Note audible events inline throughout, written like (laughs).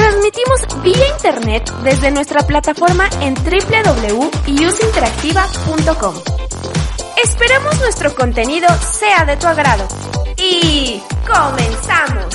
Transmitimos vía internet desde nuestra plataforma en www.useinteractiva.com. Esperamos nuestro contenido sea de tu agrado. Y comenzamos.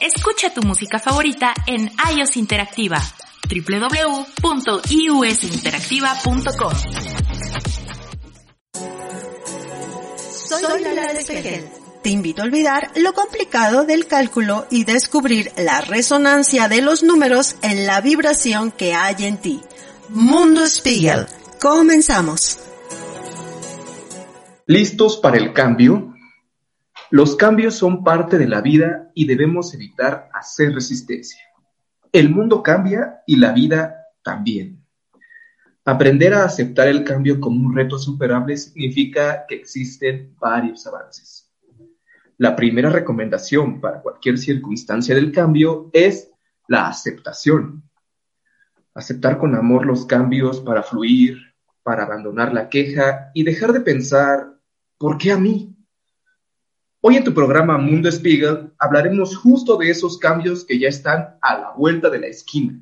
Escucha tu música favorita en iOS Interactiva www.iusinteractiva.com. Soy Lola Espejel. Te invito a olvidar lo complicado del cálculo y descubrir la resonancia de los números en la vibración que hay en ti. Mundo Spiegel. Comenzamos. ¿Listos para el cambio? Los cambios son parte de la vida y debemos evitar hacer resistencia. El mundo cambia y la vida también. Aprender a aceptar el cambio como un reto superable significa que existen varios avances. La primera recomendación para cualquier circunstancia del cambio es la aceptación. Aceptar con amor los cambios para fluir, para abandonar la queja y dejar de pensar, ¿por qué a mí? Hoy en tu programa Mundo Spiegel hablaremos justo de esos cambios que ya están a la vuelta de la esquina.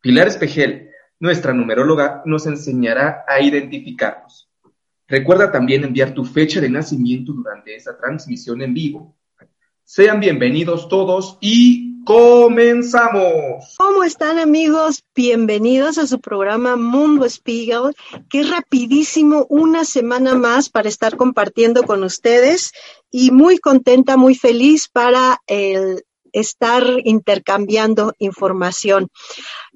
Pilar Espejel, nuestra numeróloga, nos enseñará a identificarlos. Recuerda también enviar tu fecha de nacimiento durante esta transmisión en vivo. Sean bienvenidos todos y comenzamos. ¿Cómo están amigos? Bienvenidos a su programa Mundo Spiegel, que es rapidísimo una semana más para estar compartiendo con ustedes y muy contenta, muy feliz para el estar intercambiando información.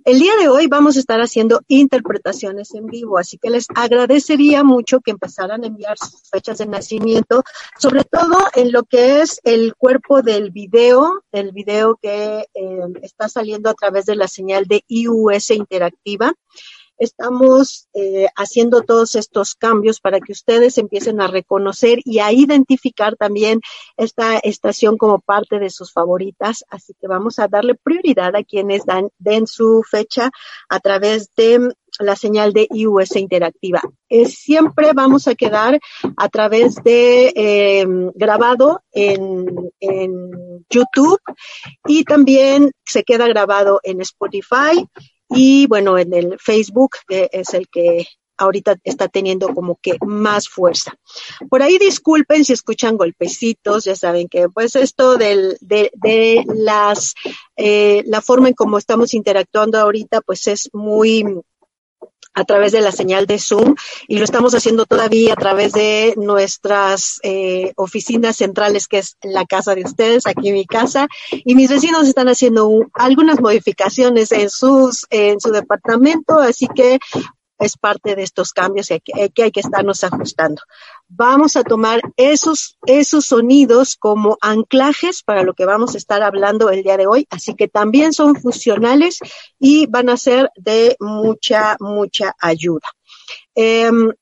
El día de hoy vamos a estar haciendo interpretaciones en vivo, así que les agradecería mucho que empezaran a enviar sus fechas de nacimiento, sobre todo en lo que es el cuerpo del video, el video que eh, está saliendo a través de la señal de IUS interactiva estamos eh, haciendo todos estos cambios para que ustedes empiecen a reconocer y a identificar también esta estación como parte de sus favoritas. Así que vamos a darle prioridad a quienes dan, den su fecha a través de la señal de IUS interactiva. siempre vamos a quedar a través de eh, grabado en, en YouTube y también se queda grabado en Spotify y bueno, en el Facebook, que es el que ahorita está teniendo como que más fuerza. Por ahí disculpen si escuchan golpecitos, ya saben que pues esto del, de, de las, eh, la forma en cómo estamos interactuando ahorita pues es muy a través de la señal de Zoom y lo estamos haciendo todavía a través de nuestras eh, oficinas centrales, que es la casa de ustedes, aquí mi casa, y mis vecinos están haciendo un, algunas modificaciones en sus en su departamento, así que es parte de estos cambios que, hay que estarnos ajustando. Vamos a tomar esos, esos sonidos como anclajes para lo que vamos a estar hablando el día de hoy, así que también son funcionales y van a ser de mucha, mucha ayuda. Em,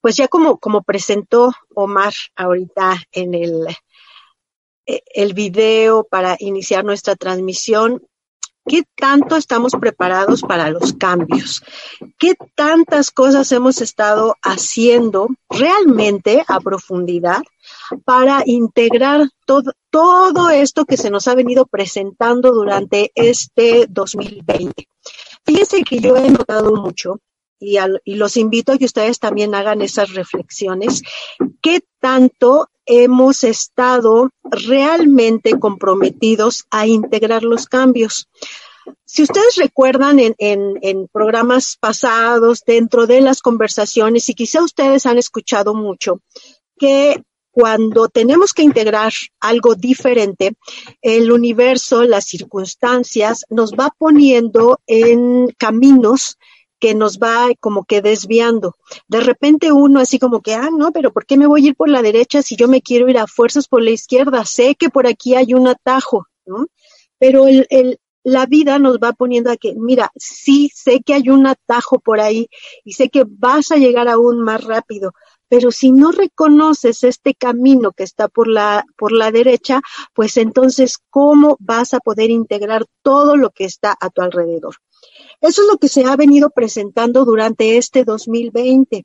pues ya como, como presentó Omar ahorita en el, eh, el video para iniciar nuestra transmisión, ¿qué tanto estamos preparados para los cambios? ¿Qué tantas cosas hemos estado haciendo realmente a profundidad para integrar todo, todo esto que se nos ha venido presentando durante este 2020? Fíjense que yo he notado mucho y, y, los invito a que ustedes también hagan esas reflexiones. ¿Qué tanto hemos estado realmente comprometidos a integrar los cambios? Si ustedes recuerdan en, en, programas pasados, dentro de las conversaciones, y quizá ustedes han escuchado mucho, que cuando tenemos que integrar algo diferente, el universo, las circunstancias, nos va poniendo en caminos que nos va como que desviando. De repente uno así como que, ah, no, pero ¿por qué me voy a ir por la derecha si yo me quiero ir a fuerzas por la izquierda? Sé que por aquí hay un atajo, ¿no? Pero el, el, la vida nos va poniendo a que, mira, sí, sé que hay un atajo por ahí y sé que vas a llegar aún más rápido, pero si no reconoces este camino que está por la, por la derecha, pues entonces, ¿cómo vas a poder integrar todo lo que está a tu alrededor? Eso es lo que se ha venido presentando durante este 2020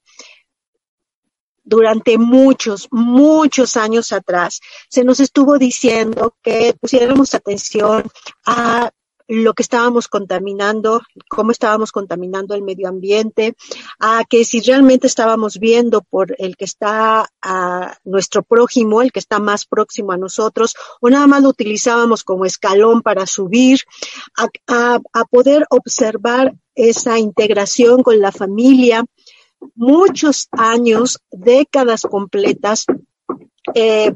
durante muchos, muchos años atrás, se nos estuvo diciendo que pusiéramos atención a lo que estábamos contaminando, cómo estábamos contaminando el medio ambiente, a que si realmente estábamos viendo por el que está a nuestro prójimo, el que está más próximo a nosotros, o nada más lo utilizábamos como escalón para subir, a, a, poder observar esa integración con la familia, muchos años, décadas completas, eh,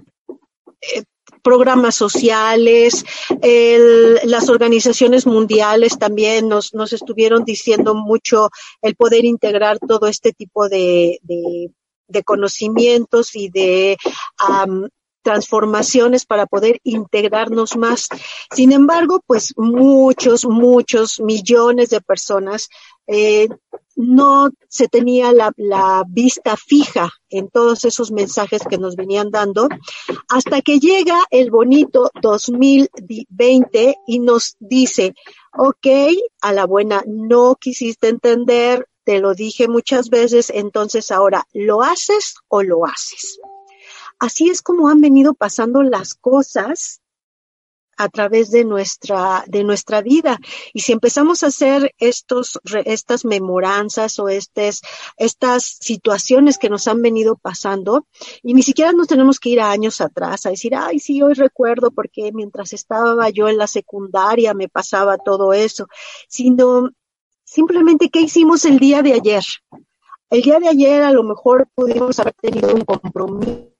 eh, programas sociales, el, las organizaciones mundiales también nos, nos estuvieron diciendo mucho el poder integrar todo este tipo de, de, de conocimientos y de um, transformaciones para poder integrarnos más. Sin embargo, pues muchos, muchos millones de personas eh, no se tenía la, la, vista fija en todos esos mensajes que nos venían dando, hasta que llega el bonito 2020 y nos dice, ok, a la buena, no quisiste entender, te lo dije muchas veces, entonces ahora, ¿lo haces o lo haces? Así es como han venido pasando las cosas a través de nuestra, de nuestra vida. Y si empezamos a hacer estos, estas memoranzas o estas, estas situaciones que nos han venido pasando, y ni siquiera nos tenemos que ir a años atrás a decir, ay, sí, hoy recuerdo porque mientras estaba yo en la secundaria me pasaba todo eso, sino simplemente qué hicimos el día de ayer. El día de ayer a lo mejor pudimos haber tenido un compromiso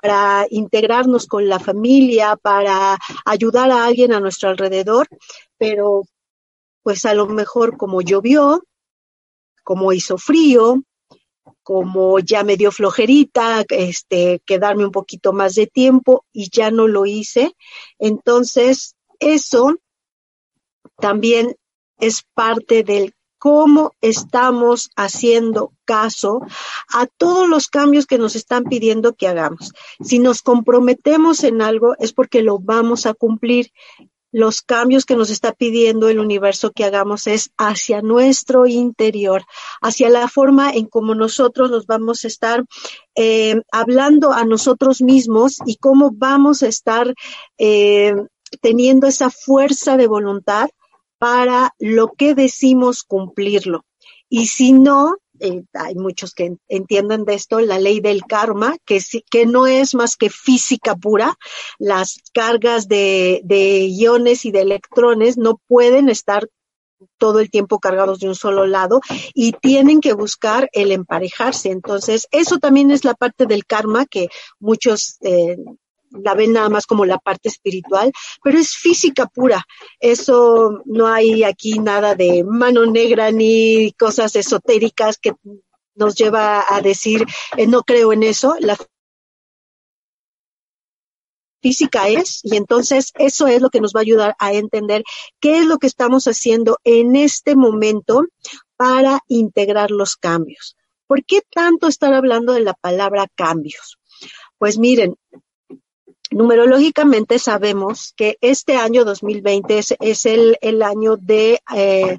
para integrarnos con la familia, para ayudar a alguien a nuestro alrededor, pero pues a lo mejor como llovió, como hizo frío, como ya me dio flojerita, este, quedarme un poquito más de tiempo y ya no lo hice. Entonces, eso también es parte del cómo estamos haciendo caso a todos los cambios que nos están pidiendo que hagamos. Si nos comprometemos en algo es porque lo vamos a cumplir. Los cambios que nos está pidiendo el universo que hagamos es hacia nuestro interior, hacia la forma en cómo nosotros nos vamos a estar eh, hablando a nosotros mismos y cómo vamos a estar eh, teniendo esa fuerza de voluntad para lo que decimos cumplirlo. Y si no, eh, hay muchos que entienden de esto, la ley del karma, que, que no es más que física pura. Las cargas de, de iones y de electrones no pueden estar todo el tiempo cargados de un solo lado y tienen que buscar el emparejarse. Entonces, eso también es la parte del karma que muchos eh, la ven nada más como la parte espiritual, pero es física pura. Eso no hay aquí nada de mano negra ni cosas esotéricas que nos lleva a decir, eh, no creo en eso. La física es, y entonces eso es lo que nos va a ayudar a entender qué es lo que estamos haciendo en este momento para integrar los cambios. ¿Por qué tanto estar hablando de la palabra cambios? Pues miren, numerológicamente sabemos que este año 2020 es, el, año de eh,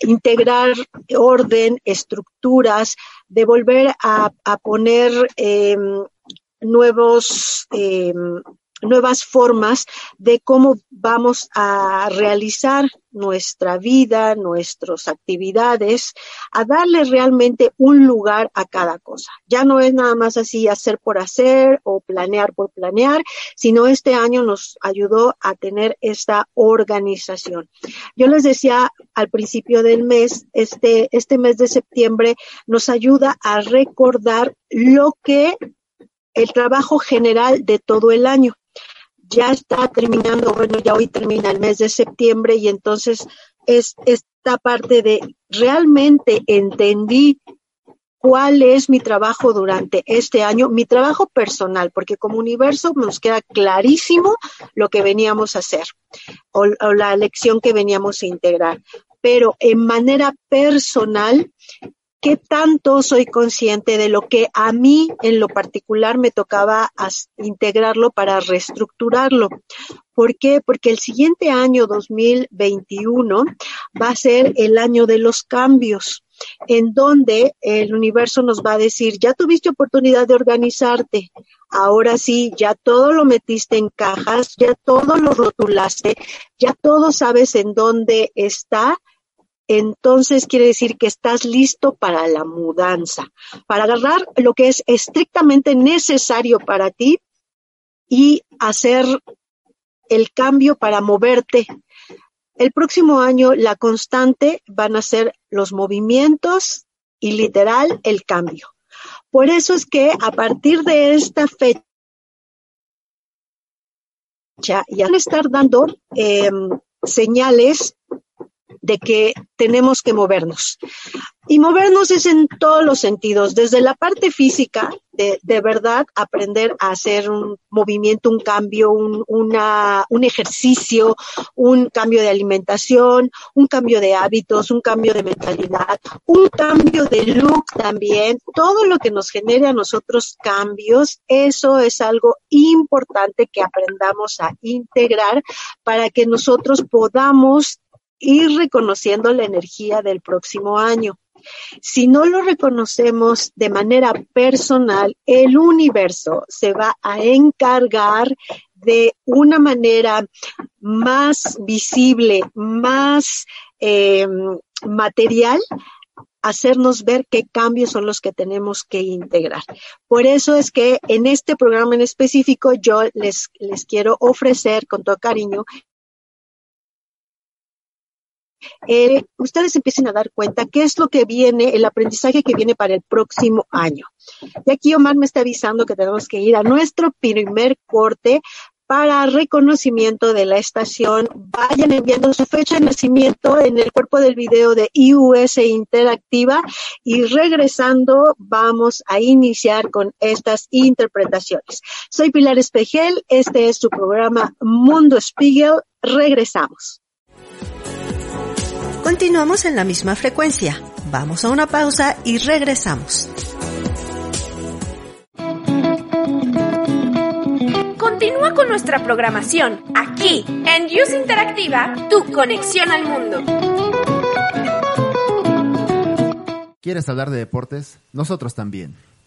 integrar orden, estructuras, de volver a, poner em, nuevos em, nuevas formas de cómo vamos a realizar nuestra vida, nuestras actividades, a darle realmente un lugar a cada cosa. Ya no es nada más así hacer por hacer o planear por planear, sino este año nos ayudó a tener esta organización. Yo les decía al principio del mes, este, este mes de septiembre nos ayuda a recordar lo que el trabajo general de todo el año ya está terminando, bueno, ya hoy termina el mes de septiembre y entonces es esta parte de realmente entendí cuál es mi trabajo durante este año, mi trabajo personal, porque como universo nos queda clarísimo lo que veníamos a hacer o, o la lección que veníamos a integrar. Pero en manera personal, qué tanto soy consciente de lo que a mí en lo particular me tocaba integrarlo para reestructurarlo. ¿Por qué? Porque el siguiente año 2021 va a ser el año de los cambios en donde el universo nos va a decir, ya tuviste oportunidad de organizarte, ahora sí, ya todo lo metiste en cajas, ya todo lo rotulaste, ya todo sabes en dónde está, entonces quiere decir que estás listo para la mudanza, para agarrar lo que es estrictamente necesario para ti y hacer el cambio para moverte. El próximo año la constante van a ser los movimientos y literal el cambio. Por eso es que a partir de esta fecha ya van a estar dando em, señales de que tenemos que movernos. Y movernos es en todos los sentidos, desde la parte física, de, de verdad aprender a hacer un movimiento, un cambio, un, una, un ejercicio, un cambio de alimentación, un cambio de hábitos, un cambio de mentalidad, un cambio de look también, todo lo que nos genere a nosotros cambios, eso es algo importante que aprendamos a integrar para que nosotros podamos ir reconociendo la energía del próximo año. Si no lo reconocemos de manera personal, el universo se va a encargar de una manera más visible, más eh, material, hacernos ver qué cambios son los que tenemos que integrar. Por eso es que en este programa en específico yo les, les quiero ofrecer con todo cariño eh, ustedes empiecen a dar cuenta qué es lo que viene, el aprendizaje que viene para el próximo año. Y aquí Omar me está avisando que tenemos que ir a nuestro primer corte para reconocimiento de la estación. Vayan enviando su fecha de nacimiento en el cuerpo del video de IUS Interactiva y regresando vamos a iniciar con estas interpretaciones. Soy Pilar Espejel, este es su programa Mundo Spiegel. Regresamos. Continuamos en la misma frecuencia. Vamos a una pausa y regresamos. Continúa con nuestra programación aquí en Use Interactiva, tu conexión al mundo. ¿Quieres hablar de deportes? Nosotros también.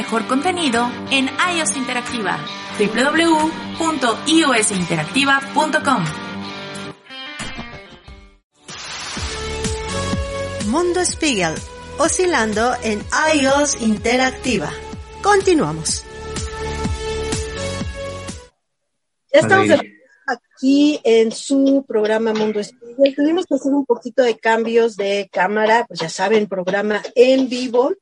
Mejor contenido en iOS Interactiva www.iosinteractiva.com. Mundo Spiegel, oscilando en iOS Interactiva. Continuamos. Estamos aquí en su programa Mundo Spiegel. Tuvimos que hacer un poquito de cambios de cámara, pues ya saben, programa en vivo.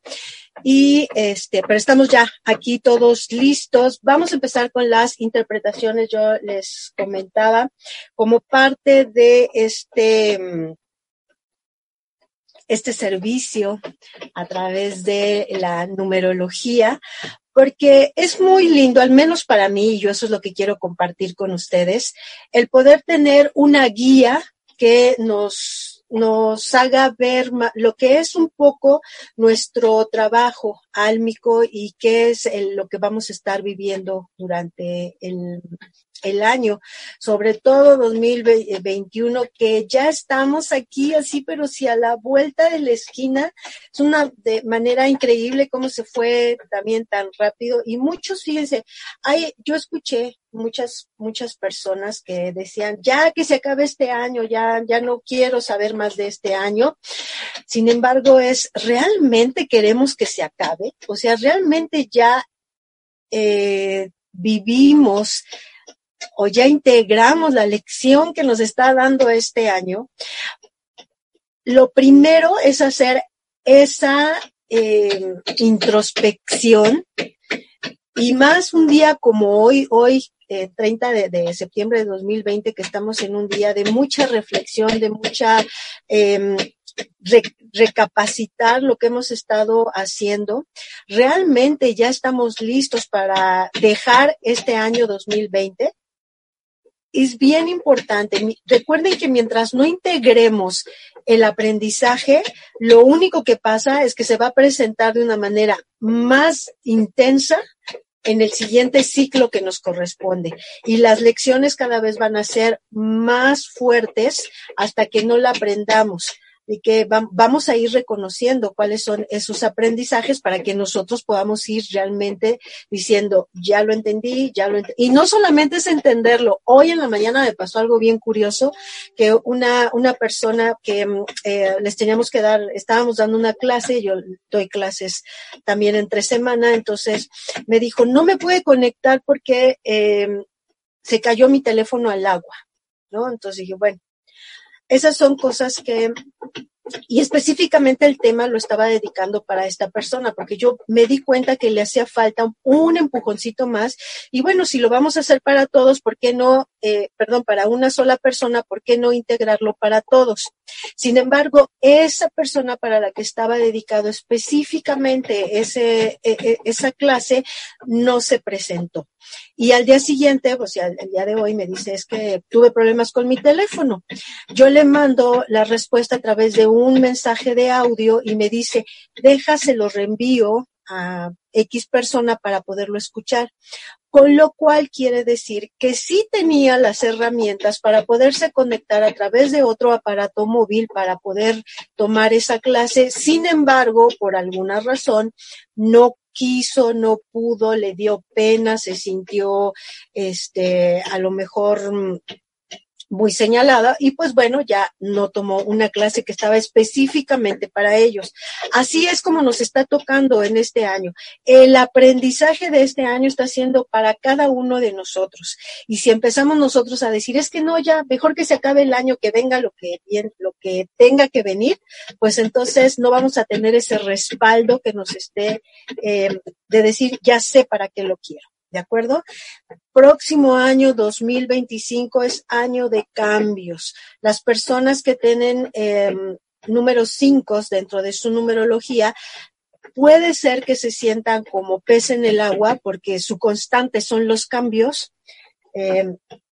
Y este, pero estamos ya aquí todos listos. Vamos a empezar con las interpretaciones. Yo les comentaba como parte de este, este servicio a través de la numerología, porque es muy lindo, al menos para mí, y yo eso es lo que quiero compartir con ustedes, el poder tener una guía que nos nos haga ver lo que es un poco nuestro trabajo álmico y qué es lo que vamos a estar viviendo durante el, el año, sobre todo 2021, que ya estamos aquí así, pero si a la vuelta de la esquina, es una de manera increíble cómo se fue también tan rápido y muchos, fíjense, hay, yo escuché muchas, muchas personas que decían, ya que se acabe este año, ya, ya no quiero saber más de este año. Sin embargo, es, ¿realmente queremos que se acabe? O sea, ¿realmente ya eh, vivimos o ya integramos la lección que nos está dando este año? Lo primero es hacer esa eh, introspección y más un día como hoy, hoy 30 eh, de, septiembre de 2020, que estamos en un día de mucha reflexión, de mucha em, recapacitar lo que hemos estado haciendo. Realmente ya estamos listos para dejar este año 2020 es bien importante. Recuerden que mientras no integremos el aprendizaje, lo único que pasa es que se va a presentar de una manera más intensa en el siguiente ciclo que nos corresponde. Y las lecciones cada vez van a ser más fuertes hasta que no la aprendamos y que vamos a ir reconociendo cuáles son esos aprendizajes para que nosotros podamos ir realmente diciendo, ya lo entendí, ya lo entendí. Y no solamente es entenderlo. Hoy en la mañana me pasó algo bien curioso, que una, una persona que mm, eh, les teníamos que dar, estábamos dando una clase, yo doy clases también entre semana, entonces me dijo, no me puede conectar porque eh, se cayó mi teléfono al agua, ¿no? Entonces dije, bueno, esas son cosas que, y específicamente el tema lo estaba dedicando para esta persona, porque yo me di cuenta que le hacía falta un empujoncito más. Y bueno, si lo vamos a hacer para todos, ¿por qué no, eh, perdón, para una sola persona, ¿por qué no integrarlo para todos? Sin embargo, esa persona para la que estaba dedicado específicamente ese, e, e, esa clase no se presentó. Y al día siguiente, pues ya, el día de hoy me dice, es que tuve problemas con mi teléfono. Yo le mando la respuesta a través de un mensaje de audio y me dice, déjaselo reenvío a X persona para poderlo escuchar. Con lo cual quiere decir que sí tenía las herramientas para poderse conectar a través de otro aparato móvil para poder tomar esa clase. Sin embargo, por alguna razón, no quiso, no pudo, le dio pena, se sintió, este, a lo mejor mm, muy señalada y pues bueno, ya no tomó una clase que estaba específicamente para ellos. Así es como nos está tocando en este año. El aprendizaje de este año está siendo para cada uno de nosotros. Y si empezamos nosotros a decir, es que no, ya mejor que se acabe el año, que venga lo que, lo que tenga que venir, pues entonces no vamos a tener ese respaldo que nos esté eh, de decir, ya sé para qué lo quiero. ¿De acuerdo? Próximo año 2025 es año de cambios. Las personas que tienen eh, números 5 dentro de su numerología puede ser que se sientan como pez en el agua porque su constante son los cambios. Eh,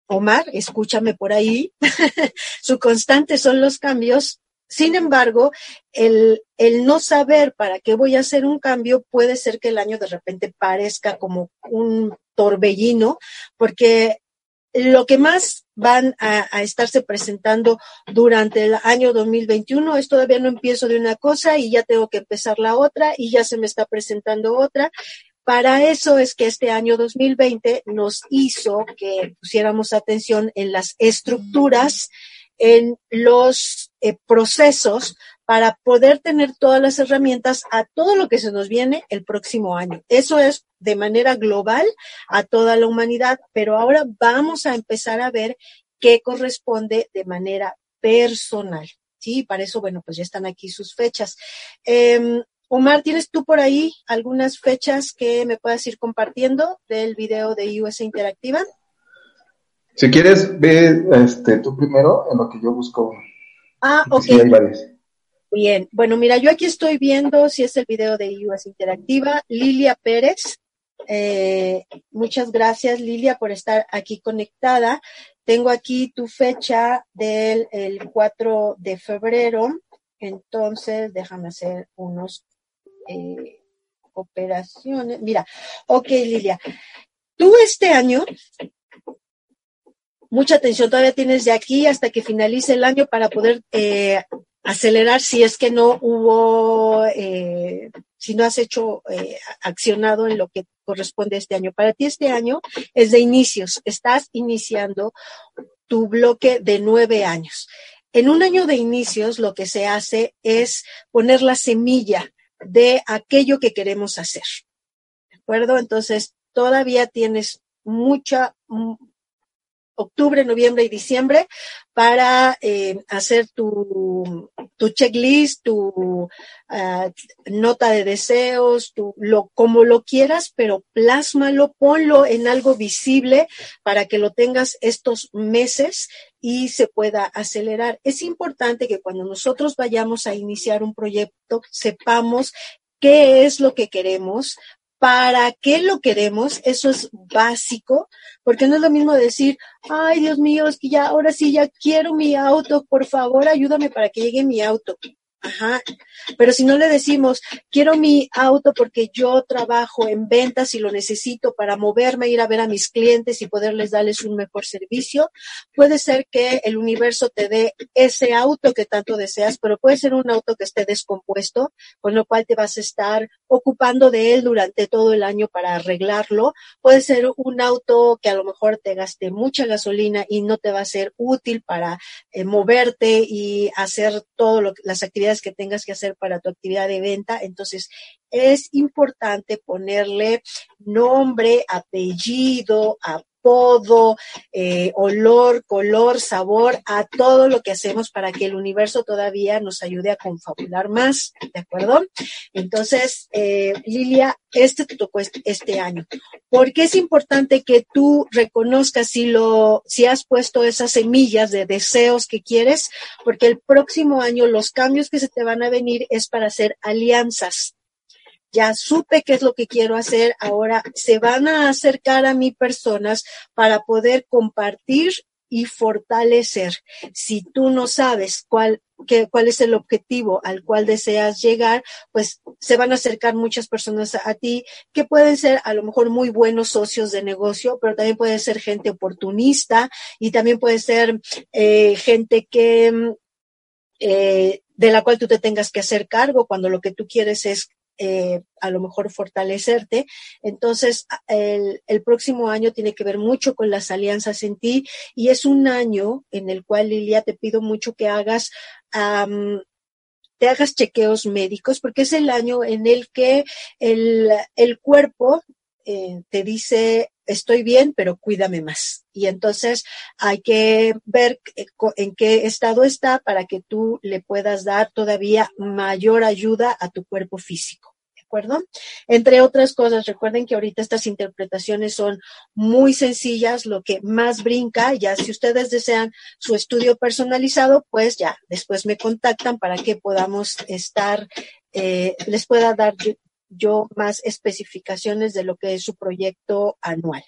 Omar, escúchame por ahí, (laughs) su constante son los cambios. Sin embargo, el, no saber para qué voy a hacer un cambio puede ser que el año de repente parezca como un torbellino, porque lo que más van a, estarse presentando durante el año 2021 es todavía no empiezo de una cosa y ya tengo que empezar la otra y ya se me está presentando otra. Para eso es que este año 2020 nos hizo que pusiéramos atención en las estructuras, en los eh, procesos para poder tener todas las herramientas a todo lo que se nos viene el próximo año. Eso es de manera global a toda la humanidad, pero ahora vamos a empezar a ver qué corresponde de manera personal. Sí, para eso, bueno, pues ya están aquí sus fechas. Em, Omar, ¿tienes tú por ahí algunas fechas que me puedas ir compartiendo del video de US Interactiva? Si quieres, ve este, tú primero en lo que yo busco. Ah, ok. Bien, bueno, mira, yo aquí estoy viendo si es el video de US Interactiva. Lilia Pérez, eh, muchas gracias Lilia por estar aquí conectada. Tengo aquí tu fecha del el 4 de febrero, entonces déjame hacer unos eh, operaciones. Mira, ok Lilia, tú este año mucha atención todavía tienes de aquí hasta que finalice el año para poder eh, acelerar si es que no hubo, eh, si no has hecho eh, accionado en lo que corresponde este año. Para ti este año es de inicios, estás iniciando tu bloque de nueve años. En un año de inicios lo que se hace es poner la semilla de aquello que queremos hacer. ¿De acuerdo? Entonces, todavía tienes mucha, octubre, noviembre y diciembre para eh, hacer tu, tu, checklist, tu ah, nota de deseos, tu, lo, como lo quieras, pero plásmalo, ponlo en algo visible para que lo tengas estos meses y se pueda acelerar. Es importante que cuando nosotros vayamos a iniciar un proyecto sepamos qué es lo que queremos, para qué lo queremos, eso es básico, porque no es lo mismo decir, ay Dios mío, es que ya, ahora sí, ya quiero mi auto, por favor ayúdame para que llegue mi auto. Ajá. Pero si no le decimos, quiero mi auto porque yo trabajo en ventas y lo necesito para moverme, ir a ver a mis clientes y poderles darles un mejor servicio, puede ser que el universo te dé ese auto que tanto deseas, pero puede ser un auto que esté descompuesto, con lo cual te vas a estar ocupando de él durante todo el año para arreglarlo. Puede ser un auto que a lo mejor te gaste mucha gasolina y no te va a ser útil para eh, moverte y hacer todas las actividades que tengas que hacer para tu actividad de venta. Entonces, es importante ponerle nombre, apellido, apodo, eh, olor, color, sabor a todo lo que hacemos para que el universo todavía nos ayude a confabular más, ¿de acuerdo? Entonces, eh, Lilia, este te tocó este, este año. ¿Por qué es importante que tú reconozcas si lo, si has puesto esas semillas de deseos que quieres? Porque el próximo año los cambios que se te van a venir es para hacer alianzas ya supe qué es lo que quiero hacer, ahora se van a acercar a mí personas para poder compartir y fortalecer. Si tú no sabes cuál, qué, cuál es el objetivo al cual deseas llegar, pues se van a acercar muchas personas a, ti que pueden ser a lo mejor muy buenos socios de negocio, pero también puede ser gente oportunista y también puede ser eh, gente que eh, de la cual tú te tengas que hacer cargo cuando lo que tú quieres es eh, a lo mejor fortalecerte. Entonces, el, el, próximo año tiene que ver mucho con las alianzas en ti y es un año en el cual, Lilia, te pido mucho que hagas te hagas chequeos médicos, porque es el año en el que el, el cuerpo eh, te dice, estoy bien, pero cuídame más. Y entonces hay que ver en qué estado está para que tú le puedas dar todavía mayor ayuda a tu cuerpo físico acuerdo? Entre otras cosas, recuerden que ahorita estas interpretaciones son muy sencillas, lo que más brinca, ya si ustedes desean su estudio personalizado, pues ya después me contactan para que podamos estar eh, les pueda dar yo, yo, más especificaciones de lo que es su proyecto anual.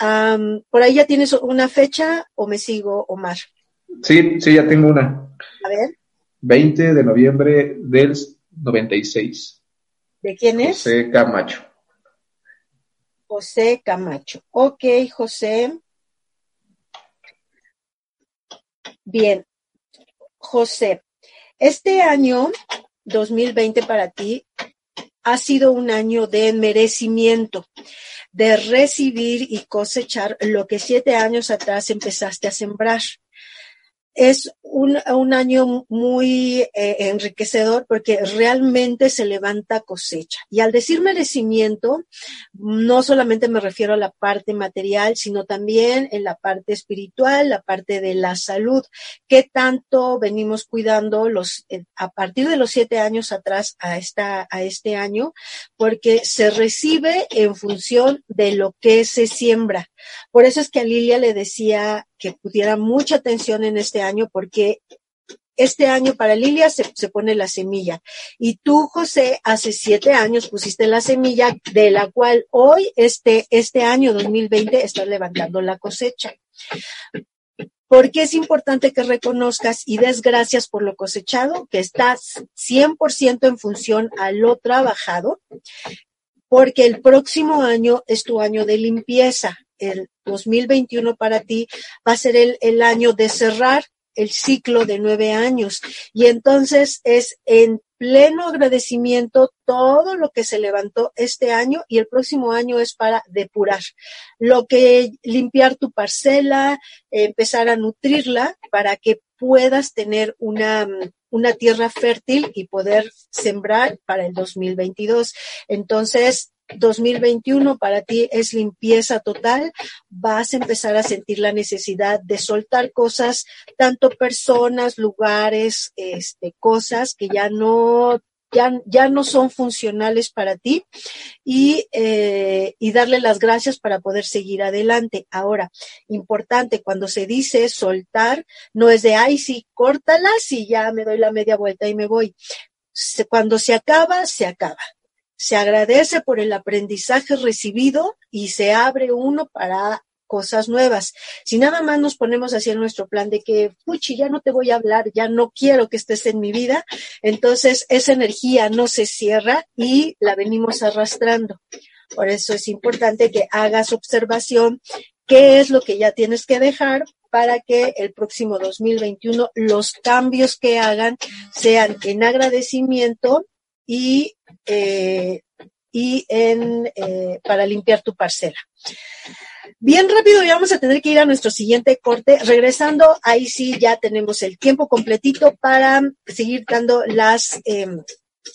Um, ¿Por ahí ya tienes una fecha o me sigo, Omar? Sí, sí, ya tengo una. A ver. 20 de noviembre del 96. ¿De quién es? José Camacho. José Camacho. Ok, José. Bien. José, este año 2020 para ti ha sido un año de merecimiento, de recibir y cosechar lo que siete años atrás empezaste a sembrar es un, un año muy eh, enriquecedor porque realmente se levanta cosecha. Y al decir merecimiento, no solamente me refiero a la parte material, sino también en la parte espiritual, la parte de la salud, que tanto venimos cuidando los, eh, a partir de los siete años atrás a, esta, a este año, porque se recibe en función de lo que se siembra. Por eso es que a Lilia le decía que pudiera mucha atención en este año porque este año para Lilia se, se, pone la semilla. Y tú, José, hace siete años pusiste la semilla de la cual hoy, este, este año 2020, estás levantando la cosecha. Porque es importante que reconozcas y des gracias por lo cosechado, que estás 100% en función a lo trabajado, porque el próximo año es tu año de limpieza el 2021 para ti va a ser el, el año de cerrar el ciclo de nueve años. Y entonces es en pleno agradecimiento todo lo que se levantó este año y el próximo año es para depurar. Lo que limpiar tu parcela, empezar a nutrirla para que puedas tener una, una tierra fértil y poder sembrar para el 2022. Entonces, 2021 para ti es limpieza total, vas a empezar a sentir la necesidad de soltar cosas, tanto personas, lugares, este, cosas que ya no ya, ya, no son funcionales para ti y, eh, y, darle las gracias para poder seguir adelante. Ahora, importante, cuando se dice soltar, no es de, ay, sí, córtalas y ya me doy la media vuelta y me voy. Cuando se acaba, se acaba se agradece por el aprendizaje recibido y se abre uno para cosas nuevas. Si nada más nos ponemos así en nuestro plan de que, puchi, ya no te voy a hablar, ya no quiero que estés en mi vida, entonces esa energía no se cierra y la venimos arrastrando. Por eso es importante que hagas observación qué es lo que ya tienes que dejar para que el próximo 2021 los cambios que hagan sean en agradecimiento y, eh, y en, eh, para limpiar tu parcela. Bien rápido, ya vamos a tener que ir a nuestro siguiente corte. Regresando, ahí sí ya tenemos el tiempo completito para seguir dando las, eh,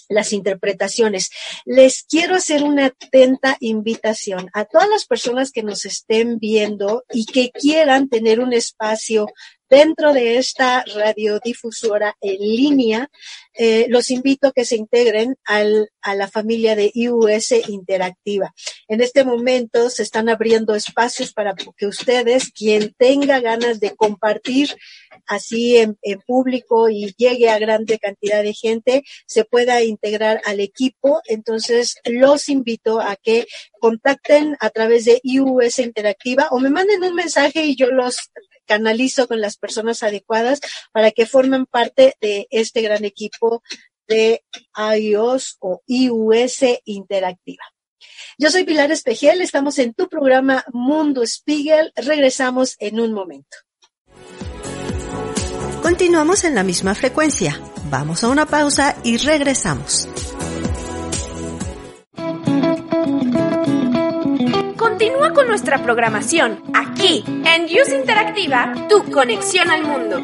las interpretaciones. Les quiero hacer una atenta invitación a todas las personas que nos estén viendo y que quieran tener un espacio dentro de esta radiodifusora en línea, eh, los invito a que se integren al, a la familia de IUS Interactiva. En este momento se están abriendo espacios para que ustedes, quien tenga ganas de compartir así en, en público y llegue a grande cantidad de gente, se pueda integrar al equipo. Entonces, los invito a que contacten a través de IUS Interactiva o me manden un mensaje y yo los canalizo con las personas adecuadas para que formen parte de este gran equipo de iOS o iOS Interactiva. Yo soy Pilar Espejel, estamos en tu programa Mundo Spiegel. Regresamos en un momento. Continuamos en la misma frecuencia. Vamos a una pausa y regresamos. Continúa con nuestra programación aquí en Use Interactiva, tu conexión al mundo.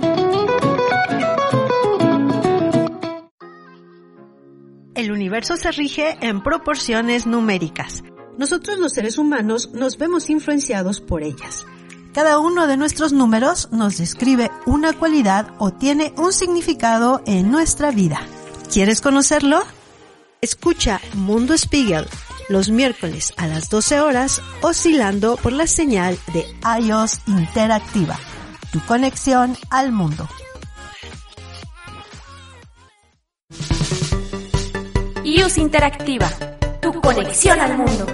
El universo se rige en proporciones numéricas. Nosotros los seres humanos nos vemos influenciados por ellas. Cada uno de nuestros números nos describe una cualidad o tiene un significado en nuestra vida. ¿Quieres conocerlo? Escucha Mundo Spiegel los miércoles a las 12 horas oscilando por la señal de iOS Interactiva, tu conexión al mundo. IUS Interactiva, tu conexión al mundo.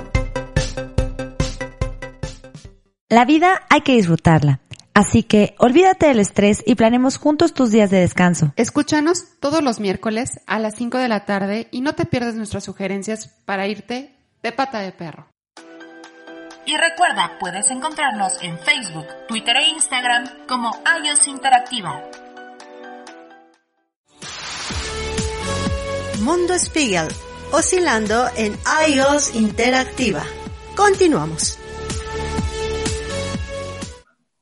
La vida hay que disfrutarla. Así que olvídate del estrés y planemos juntos tus días de descanso. Escúchanos todos los miércoles a las 5 de la tarde y no te pierdas nuestras sugerencias para irte de pata de perro. Y recuerda, puedes encontrarnos en Facebook, Twitter e Instagram como iOS Interactiva. Mundo Spiegel, oscilando en iOS Interactiva. Continuamos.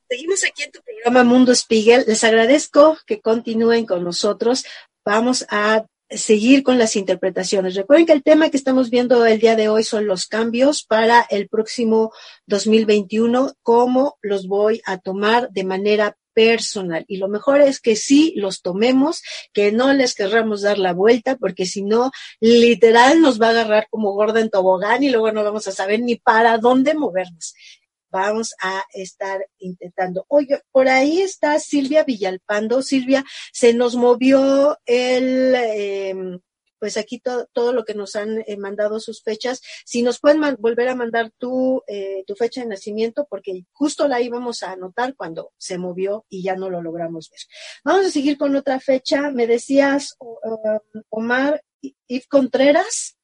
Seguimos aquí en tu programa Mundo Spiegel. Les agradezco que continúen con nosotros. Vamos a seguir con las interpretaciones. Recuerden que el tema que estamos viendo el día de hoy son los cambios para el próximo 2021, cómo los voy a tomar de manera personal. Y lo mejor es que sí los tomemos, que no les querramos dar la vuelta, porque si no, literal nos va a agarrar como gorda en tobogán y luego no vamos a saber ni para dónde movernos vamos a estar intentando. Oye, por ahí está Silvia Villalpando. Silvia, se nos movió el, eh, pues aquí todo lo que nos han eh, mandado sus fechas. Si nos pueden volver a mandar tu, eh, tu fecha de nacimiento, porque justo la íbamos a anotar cuando se movió y ya no lo logramos ver. Vamos a seguir con otra fecha. Me decías, um, Omar, Yves Contreras.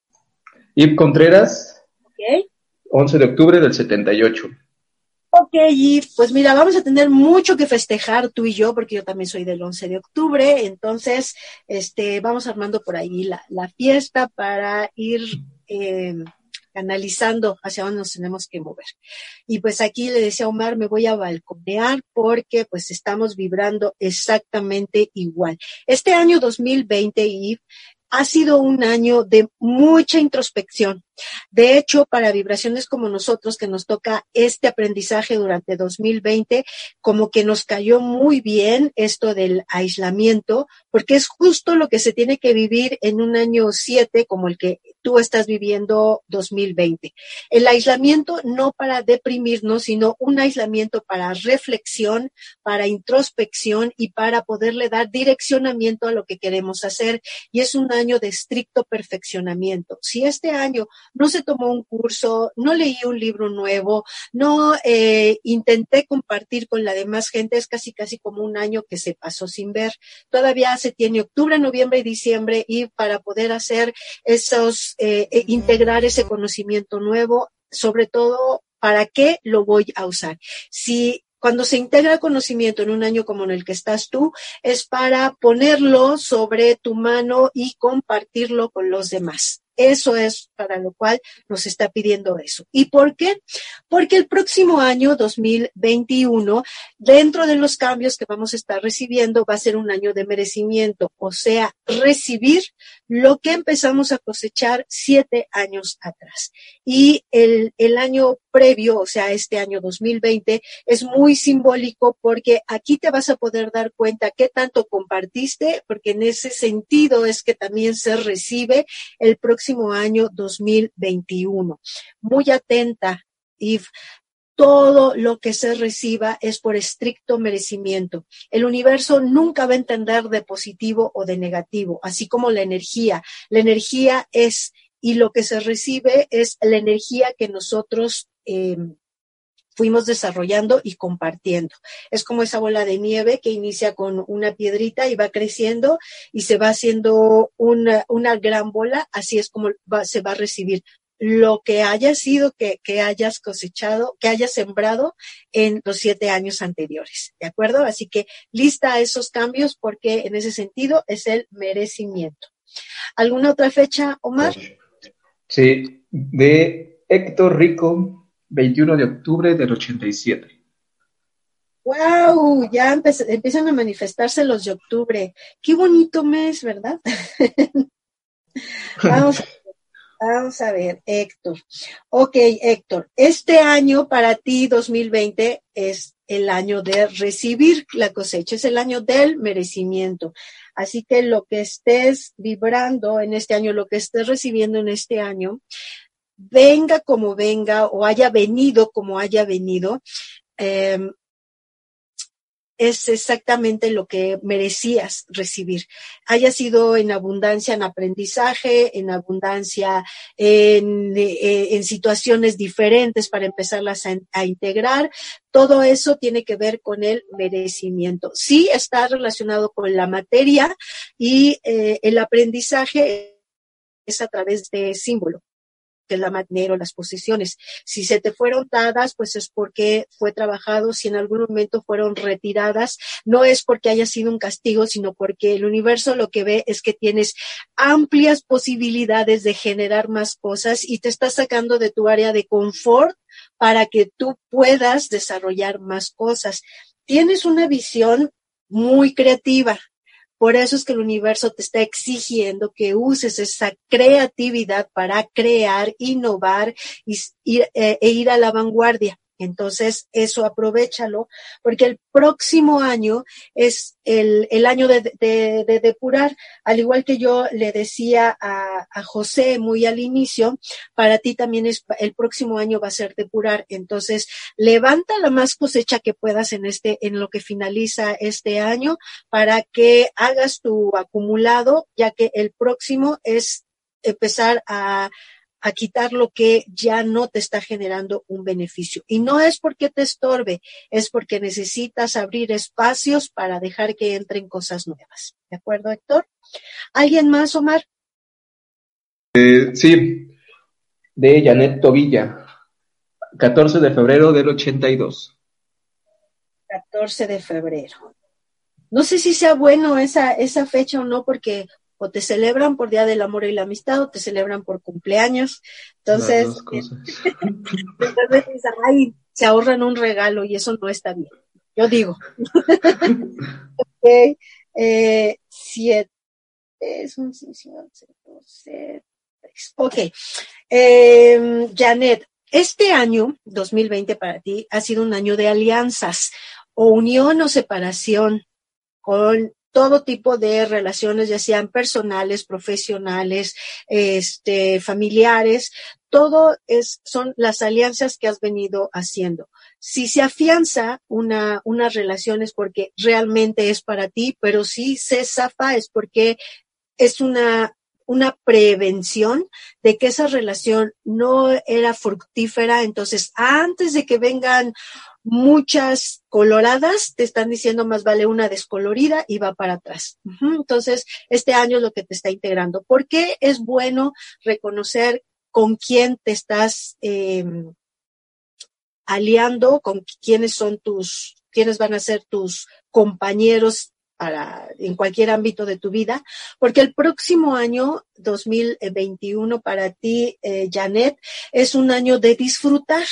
Yves Contreras. Ok. 11 de octubre del 78. Ok, y pues mira, vamos a tener mucho que festejar tú y yo, porque yo también soy del 11 de octubre, entonces, este, vamos armando por ahí la, fiesta para ir eh, analizando hacia dónde nos tenemos que mover. Y pues aquí le decía a Omar, me voy a balconear porque pues estamos vibrando exactamente igual. Este año 2020, y ha sido un año de mucha introspección. De hecho, para vibraciones como nosotros, que nos toca este aprendizaje durante 2020, como que nos cayó muy bien esto del aislamiento, porque es justo lo que se tiene que vivir en un año 7 como el que tú estás viviendo 2020. El aislamiento no para deprimirnos, sino un aislamiento para reflexión, para introspección y para poderle dar direccionamiento a lo que queremos hacer. Y es un año de estricto perfeccionamiento. Si este año no se tomó un curso, no leí un libro nuevo, no eh, intenté compartir con la demás gente, es casi casi como un año que se pasó sin ver. Todavía se tiene octubre, noviembre y diciembre y para poder hacer esos, eh, e integrar ese conocimiento nuevo, sobre todo ¿para qué lo voy a usar? Si cuando se integra conocimiento en un año como en el que estás tú, es para ponerlo sobre tu mano y compartirlo con los demás. Eso es para lo cual nos está pidiendo eso. ¿Y por qué? Porque el próximo año 2021, dentro de los cambios que vamos a estar recibiendo, va a ser un año de merecimiento, o sea, recibir lo que empezamos a cosechar siete años atrás. Y el, el año previo, o sea, este año 2020, es muy simbólico porque aquí te vas a poder dar cuenta qué tanto compartiste, porque en ese sentido es que también se recibe el próximo año 2021. Muy atenta, Yves todo lo que se reciba es por estricto merecimiento. El universo nunca va a entender de positivo o de negativo, así como la energía. La energía es, y lo que se recibe es la energía que nosotros Em, fuimos desarrollando y compartiendo. Es como esa bola de nieve que inicia con una piedrita y va creciendo y se va haciendo una, gran bola, así es como se va a recibir lo que haya sido que, que, hayas cosechado, que hayas sembrado en los siete años anteriores, ¿de acuerdo? Así que lista esos cambios porque en ese sentido es el merecimiento. ¿Alguna otra fecha, Omar? Sí, de Héctor Rico 21 de octubre del 87. ¡Wow! Ya empiezan a manifestarse los de octubre. Qué bonito mes, ¿verdad? (laughs) vamos, vamos a ver, Héctor. Ok, Héctor, este año para ti, 2020, es el año de recibir la cosecha, es el año del merecimiento. Así que lo que estés vibrando en este año, lo que estés recibiendo en este año, venga como venga o haya venido como haya venido, em, es exactamente lo que merecías recibir. Haya sido en abundancia en aprendizaje, en abundancia en, eh, situaciones diferentes para empezarlas a, a, integrar. Todo eso tiene que ver con el merecimiento. Sí está relacionado con la materia y eh, el aprendizaje es a través de símbolo que la manera, las posiciones. Si se te fueron dadas, pues es porque fue trabajado. Si en algún momento fueron retiradas, no es porque haya sido un castigo, sino porque el universo lo que ve es que tienes amplias posibilidades de generar más cosas y te está sacando de tu área de confort para que tú puedas desarrollar más cosas. Tienes una visión muy creativa, por eso es que el universo te está exigiendo que uses esa creatividad para crear, innovar y, eh, e ir a la vanguardia. Entonces, eso aprovechalo, porque el próximo año es el, el año de, de, de, depurar. Al igual que yo le decía a, a, José muy al inicio, para ti también es, el próximo año va a ser depurar. Entonces, levanta la más cosecha que puedas en este, en lo que finaliza este año para que hagas tu acumulado, ya que el próximo es empezar a, a quitar lo que ya no te está generando un beneficio. Y no es porque te estorbe, es porque necesitas abrir espacios para dejar que entren cosas nuevas. ¿De acuerdo, Héctor? ¿Alguien más, Omar? Eh, sí, de Janet Tobilla, 14 de febrero del 82. 14 de febrero. No sé si sea bueno esa, esa fecha o no, porque o te celebran por Día del Amor y la Amistad o te celebran por cumpleaños. Entonces, ay, se ahorran un regalo y eso no está bien. Yo digo. (laughs) ok, eh, siete, es un, Ok, eh, Janet, este año, 2020 para ti, ha sido un año de alianzas o unión o separación con todo tipo de relaciones, ya sean personales, profesionales, este, familiares, todo es, son las alianzas que has venido haciendo. Si se afianza una, una relación es porque realmente es para ti, pero si se zafa es porque es una, una prevención de que esa relación no era fructífera. Entonces, antes de que vengan muchas coloradas, te están diciendo más vale una descolorida y va para atrás. Entonces, este año es lo que te está integrando. ¿Por qué es bueno reconocer con quién te estás eh, aliando, con quiénes son tus, quiénes van a ser tus compañeros para, en cualquier ámbito de tu vida, porque el próximo año 2021 para ti, eh, Janet, es un año de disfrutar.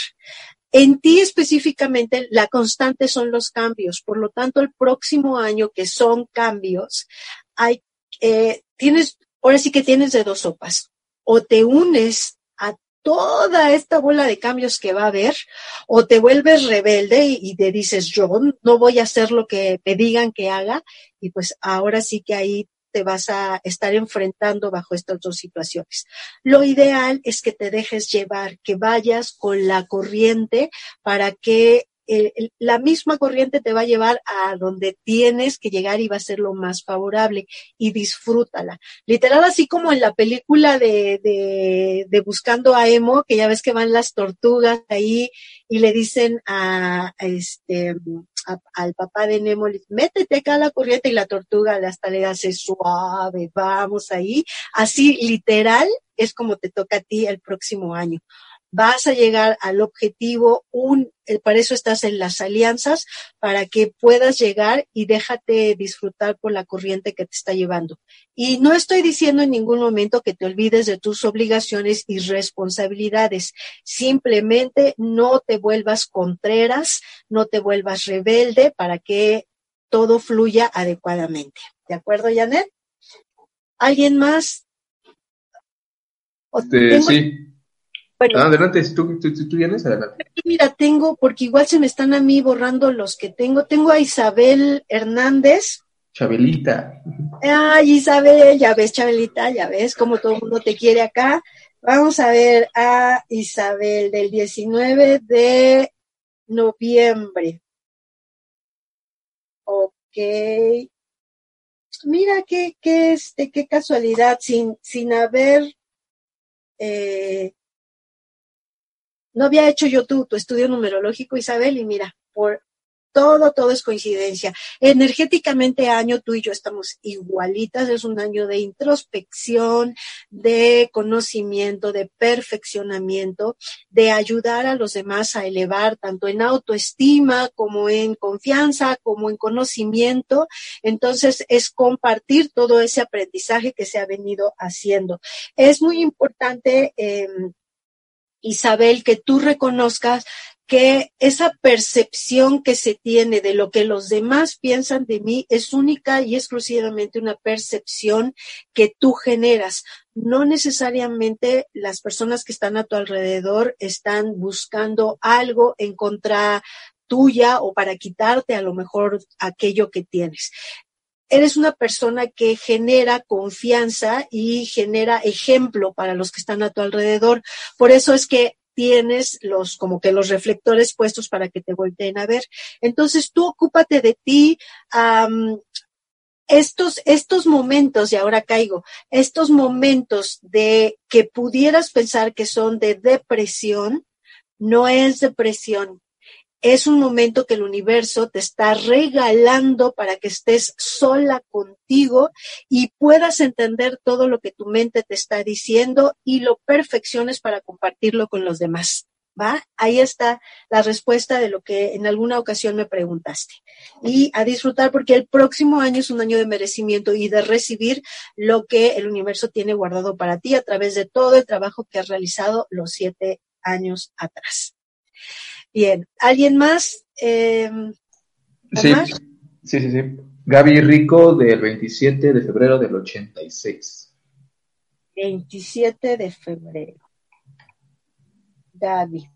En ti específicamente, la constante son los cambios. Por lo tanto, el próximo año, que son cambios, hay, eh, tienes, ahora sí que tienes de dos sopas. O te unes a toda esta bola de cambios que va a haber, o te vuelves rebelde y, te dices, yo no voy a hacer lo que me digan que haga, y pues ahora sí que ahí te vas a estar enfrentando bajo estas dos situaciones. Lo ideal es que te dejes llevar, que vayas con la corriente para que la misma corriente te va a llevar a donde tienes que llegar y va a ser lo más favorable y disfrútala. Literal, así como en la película de, de, de Buscando a Emo, que ya ves que van las tortugas ahí y le dicen a, este, al papá de Nemo, métete acá a la corriente y la tortuga hasta le hace suave, vamos ahí. Así literal es como te toca a ti el próximo año vas a llegar al objetivo, un, eh, para eso estás en las alianzas, para que puedas llegar y déjate disfrutar por la corriente que te está llevando. Y no estoy diciendo en ningún momento que te olvides de tus obligaciones y responsabilidades. Simplemente no te vuelvas contreras, no te vuelvas rebelde para que todo fluya adecuadamente. ¿De acuerdo, Janet? ¿Alguien más? Este, sí. Bueno, ah, adelante, ¿tú, tú, tú vienes? Adelante. Mira, tengo, porque igual se me están a mí borrando los que tengo. Tengo a Isabel Hernández. Chabelita. Ay, Isabel, ya ves, Chabelita, ya ves cómo todo el mundo te quiere acá. Vamos a ver a Isabel del 19 de noviembre. Mira qué, qué, este, qué casualidad, sin, sin haber, eh, no había hecho yo tu, tu estudio numerológico, Isabel, y mira, por, todo, todo es coincidencia. Energéticamente año tú y yo estamos igualitas, es un año de introspección, de conocimiento, de perfeccionamiento, de ayudar a los demás a elevar tanto en autoestima como en confianza, como en conocimiento. Entonces es compartir todo ese aprendizaje que se ha venido haciendo. Es muy importante. Eh, Isabel, que tú reconozcas que esa percepción que se tiene de lo que los demás piensan de mí es única y exclusivamente una percepción que tú generas. No necesariamente las personas que están a tu alrededor están buscando algo en contra tuya o para quitarte a lo mejor aquello que tienes eres una persona que genera confianza y genera ejemplo para los que están a tu alrededor. Por eso es que tienes los, como que los reflectores puestos para que te volteen a ver. Entonces tú ocúpate de ti, estos, estos momentos, y ahora caigo, estos momentos de que pudieras pensar que son de depresión, no es depresión, es un momento que el universo te está regalando para que estés sola contigo y puedas entender todo lo que tu mente te está diciendo y lo perfecciones para compartirlo con los demás. ¿Va? Ahí está la respuesta de lo que en alguna ocasión me preguntaste. Y a disfrutar porque el próximo año es un año de merecimiento y de recibir lo que el universo tiene guardado para ti a través de todo el trabajo que has realizado los siete años atrás. Bien, ¿alguien más? Eh, sí, sí, sí, sí. Gaby Rico del 27 de febrero del 86. 27 de febrero. Gaby.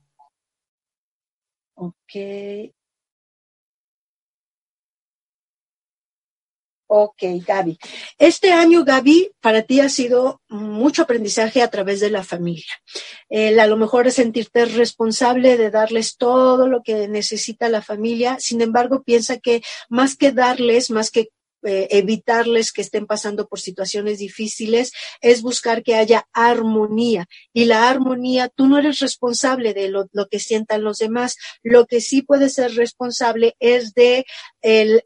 Ok. Ok, Gaby. Este año, Gaby, para ti ha sido mucho aprendizaje a través de la familia. a lo mejor es sentirte responsable de darles todo lo que necesita la familia. Sin embargo, piensa que más que darles, más que eh, evitarles que estén pasando por situaciones difíciles, es buscar que haya armonía. Y la armonía, tú no eres responsable de lo, que sientan los demás. Lo que sí puedes ser responsable es de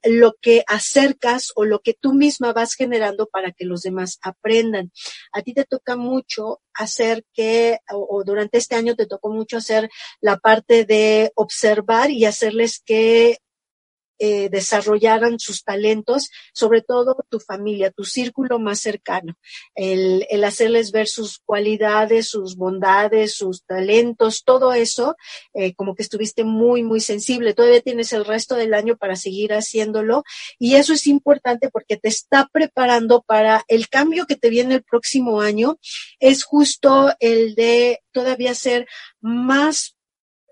lo que acercas o lo que tú misma vas generando para que los demás aprendan. A ti te toca mucho hacer que, o durante este año te tocó mucho hacer la parte de observar y hacerles que eh, desarrollaran sus talentos, sobre todo tu familia, tu círculo más cercano, el, hacerles ver sus cualidades, sus bondades, sus talentos, todo eso, eh, como que estuviste muy, muy sensible. Todavía tienes el resto del año para seguir haciéndolo y eso es importante porque te está preparando para el cambio que te viene el próximo año. Es justo el de todavía ser más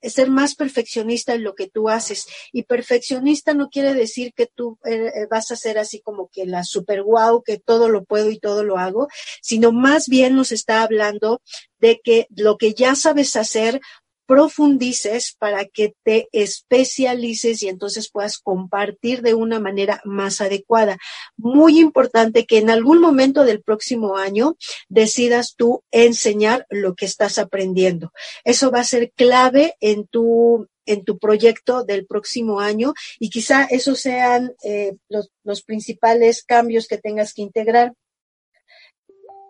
ser más perfeccionista en lo que tú haces. Y perfeccionista no quiere decir que tú eh, eh, vas a ser así como que la super wow, que todo lo puedo y todo lo hago, sino más bien nos está hablando de que lo que ya sabes hacer, profundices para que te especialices y entonces puedas compartir de una manera más adecuada. Muy importante que en algún momento del próximo año decidas tú enseñar lo que estás aprendiendo. Eso va a ser clave en tu en tu proyecto del próximo año y quizá esos sean eh, los, los principales cambios que tengas que integrar.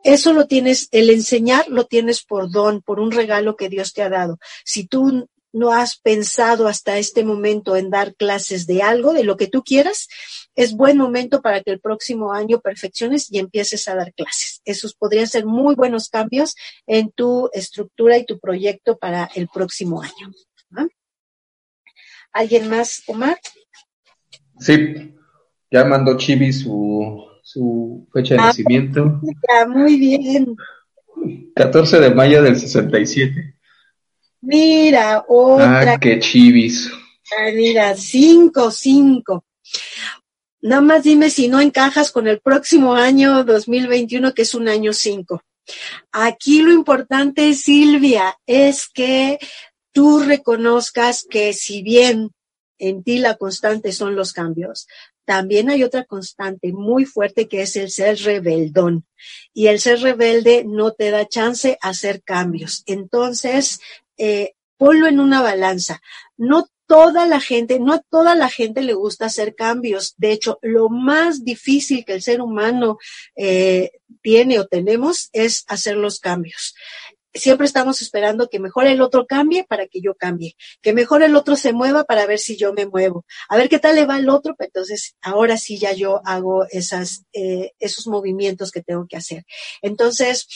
Eso lo tienes, el enseñar lo tienes por don, por un regalo que Dios te ha dado. Si tú no has pensado hasta este momento en dar clases de algo, de lo que tú quieras, es buen momento para que el próximo año perfecciones y empieces a dar clases. Esos podrían ser muy buenos cambios en tu estructura y tu proyecto para el próximo año. ¿Alguien más, Omar? Sí, ya mandó Chibi su su fecha de ah, nacimiento. muy bien. 14 de mayo del 67. Mira, otra. Ah, qué chivis. Ah, mira, 5, 5. Nada más dime si no encajas con el próximo año 2021, que es un año 5. Aquí lo importante, Silvia, es que tú reconozcas que si bien en ti la constante son los cambios, también hay otra constante muy fuerte que es el ser rebeldón. Y el ser rebelde no te da chance a hacer cambios. Entonces, eh, ponlo en una balanza. No toda la gente, no a toda la gente le gusta hacer cambios. De hecho, lo más difícil que el ser humano eh, tiene o tenemos es hacer los cambios siempre estamos esperando que mejor el otro cambie para que yo cambie, que mejor el otro se mueva para ver si yo me muevo, a ver qué tal le va el otro, pues entonces ahora sí ya yo hago esas, eh, esos movimientos que tengo que hacer. Entonces,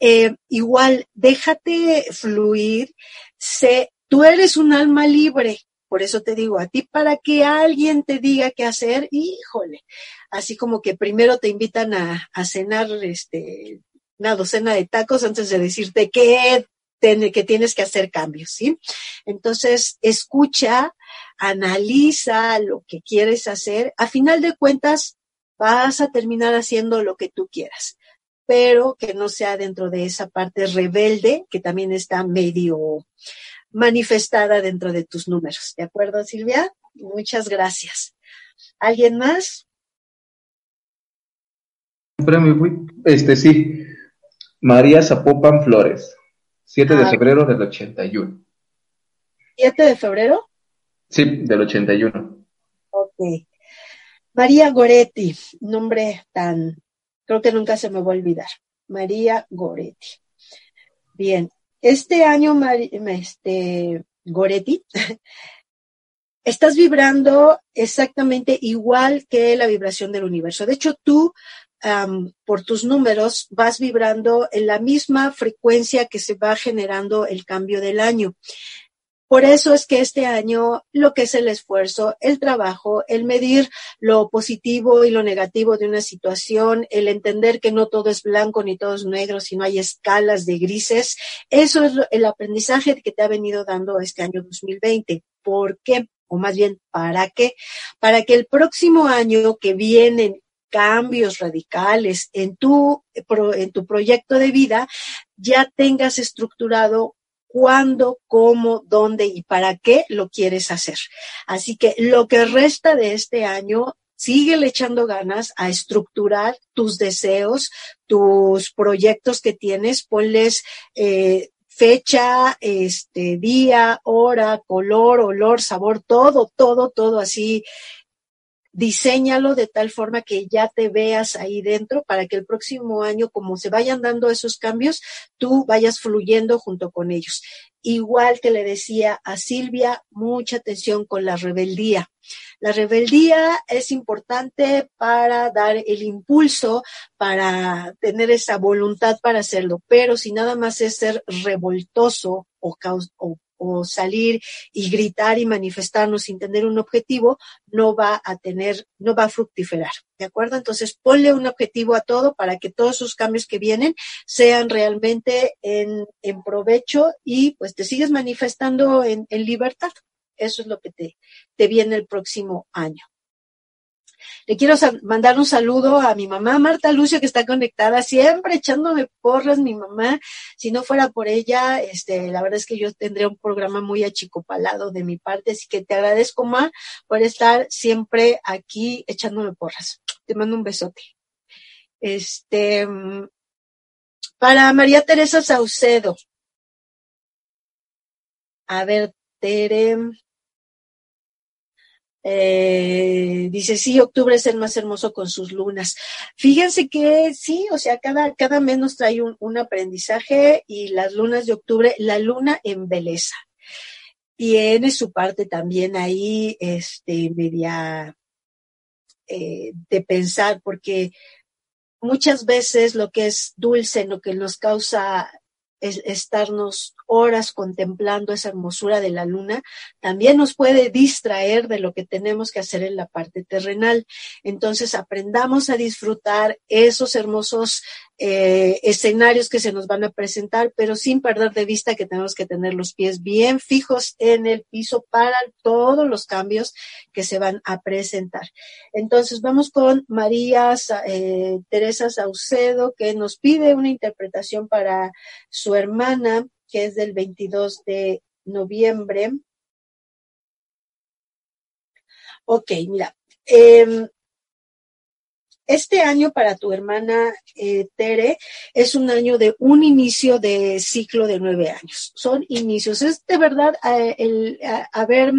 eh, igual, déjate fluir, sé, tú eres un alma libre, por eso te digo, a ti para que alguien te diga qué hacer, híjole, así como que primero te invitan a, a cenar este una docena de tacos antes de decirte que, tienes que hacer cambios, ¿sí? Entonces, escucha, analiza lo que quieres hacer. A final de cuentas, vas a terminar haciendo lo que tú quieras, pero que no sea dentro de esa parte rebelde que también está medio manifestada dentro de tus números. ¿De acuerdo, Silvia? Muchas gracias. ¿Alguien más? Este sí. María Zapopan Flores, 7 de ah. febrero del 81. ¿7 de febrero? Sí, del 81. Ok. María Goretti, nombre tan, creo que nunca se me va a olvidar. María Goretti. Bien, este año, este, Goretti, (laughs) estás vibrando exactamente igual que la vibración del universo. De hecho, tú por tus números vas vibrando en la misma frecuencia que se va generando el cambio del año. Por eso es que este año lo que es el esfuerzo, el trabajo, el medir lo positivo y lo negativo de una situación, el entender que no todo es blanco ni todo es negro, sino hay escalas de grises, eso es el aprendizaje que te ha venido dando este año 2020. ¿Por qué? O más bien, ¿para qué? Para que el próximo año que viene cambios radicales en tu, en tu proyecto de vida, ya tengas estructurado cuándo, cómo, dónde y para qué lo quieres hacer. Así que lo que resta de este año, sigue echando ganas a estructurar tus deseos, tus proyectos que tienes, ponles eh, fecha, este, día, hora, color, olor, sabor, todo, todo, todo así diséñalo de tal forma que ya te veas ahí dentro para que el próximo año, como se vayan dando esos cambios, tú vayas fluyendo junto con ellos. Igual que le decía a Silvia, mucha atención con la rebeldía. La rebeldía es importante para dar el impulso, para tener esa voluntad para hacerlo, pero si nada más es ser revoltoso o, o o salir y gritar y manifestarnos sin tener un objetivo, no va a tener, no va a fructiferar. ¿De acuerdo? Entonces, ponle un objetivo a todo para que todos esos cambios que vienen sean realmente en, en provecho y pues te sigues manifestando en, en libertad. Eso es lo que te, te viene el próximo año. Le quiero mandar un saludo a mi mamá Marta Lucio, que está conectada, siempre echándome porras, mi mamá. Si no fuera por ella, este, la verdad es que yo tendría un programa muy achicopalado de mi parte, así que te agradezco, Ma, por estar siempre aquí echándome porras. Te mando un besote. Este, para María Teresa Saucedo. A ver, Tere. Eh, dice, sí, octubre es el más hermoso con sus lunas. Fíjense que sí, o sea, cada, cada mes nos trae un, aprendizaje y las lunas de octubre, la luna en belleza. Tiene su parte también ahí, este, media eh, de pensar, porque muchas veces lo que es dulce, lo que nos causa es estarnos horas contemplando esa hermosura de la luna, también nos puede distraer de lo que tenemos que hacer en la parte terrenal. Entonces, aprendamos a disfrutar esos hermosos eh, escenarios que se nos van a presentar, pero sin perder de vista que tenemos que tener los pies bien fijos en el piso para todos los cambios que se van a presentar. Entonces, vamos con María eh, Teresa Saucedo, que nos pide una interpretación para su hermana que es del 22 de noviembre. Ok, mira, em, este año para tu hermana eh, Tere es un año de un inicio de ciclo de nueve años. Son inicios. Es de verdad eh, el haber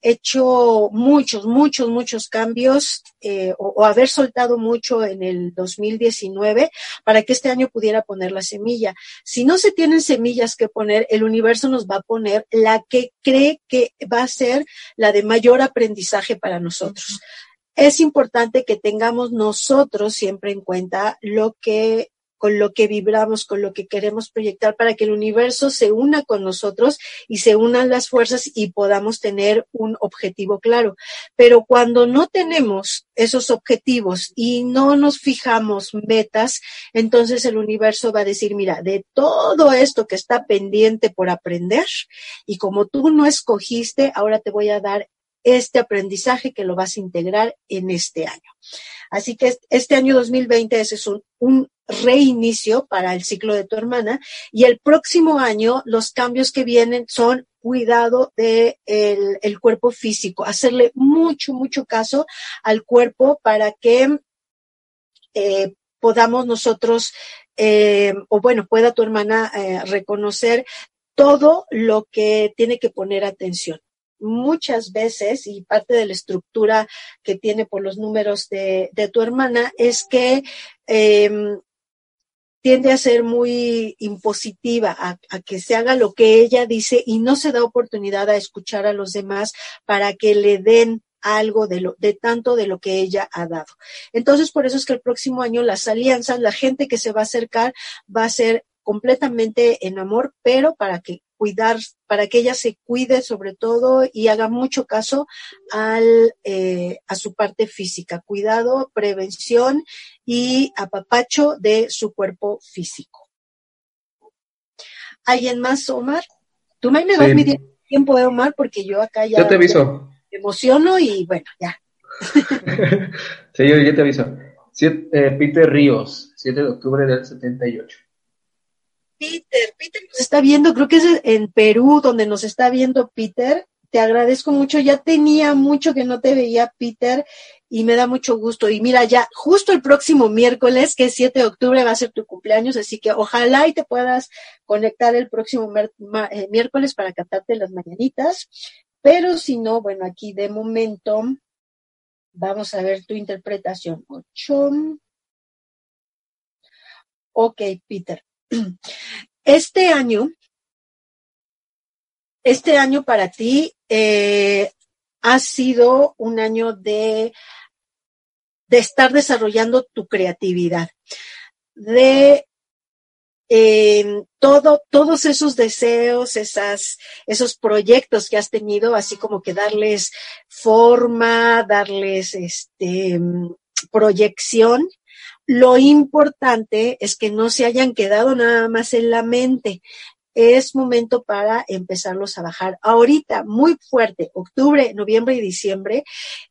hecho muchos, muchos, muchos cambios eh, o, o, haber soltado mucho en el 2019 para que este año pudiera poner la semilla. Si no se tienen semillas que poner, el universo nos va a poner la que cree que va a ser la de mayor aprendizaje para nosotros es importante que tengamos nosotros siempre en cuenta lo que con lo que vibramos, con lo que queremos proyectar para que el universo se una con nosotros y se unan las fuerzas y podamos tener un objetivo claro. Pero cuando no tenemos esos objetivos y no nos fijamos metas, entonces el universo va a decir, mira, de todo esto que está pendiente por aprender y como tú no escogiste, ahora te voy a dar este aprendizaje que lo vas a integrar en este año. Así que este año 2020 es un, reinicio para el ciclo de tu hermana y el próximo año los cambios que vienen son cuidado de el, el, cuerpo físico, hacerle mucho, mucho caso al cuerpo para que eh, podamos nosotros, eh, o bueno, pueda tu hermana eh, reconocer todo lo que tiene que poner atención muchas veces, y parte de la estructura que tiene por los números de, de tu hermana, es que eh, tiende a ser muy impositiva, a, a, que se haga lo que ella dice y no se da oportunidad a escuchar a los demás para que le den algo de lo, de tanto de lo que ella ha dado. Entonces, por eso es que el próximo año las alianzas, la gente que se va a acercar va a ser completamente en amor, pero para que cuidar, para que ella se cuide sobre todo y haga mucho caso al, eh, a su parte física, cuidado, prevención y apapacho de su cuerpo físico. ¿Alguien más, Omar? Tú me vas sí. midiendo tiempo, eh, Omar, porque yo acá ya yo te aviso. Me emociono y bueno, ya. (laughs) sí, yo, yo te aviso. Siete, eh, Peter Ríos, 7 de octubre del 78. Peter, Peter nos está viendo, creo que es en Perú donde nos está viendo Peter. Te agradezco mucho, ya tenía mucho que no te veía, Peter, y me da mucho gusto. Y mira, ya justo el próximo miércoles, que es 7 de octubre, va a ser tu cumpleaños, así que ojalá y te puedas conectar el próximo eh, miércoles para cantarte las mañanitas. Pero si no, bueno, aquí de momento vamos a ver tu interpretación. 8. Ok, Peter. (clears throat) Este año, este año para ti eh, ha sido un año de, de estar desarrollando tu creatividad, de eh, todo, todos esos deseos, esos proyectos que has tenido, así como que darles forma, darles este, proyección, lo importante es que no se hayan quedado nada más en la mente. Es momento para empezarlos a bajar. Ahorita, muy fuerte, octubre, noviembre y diciembre,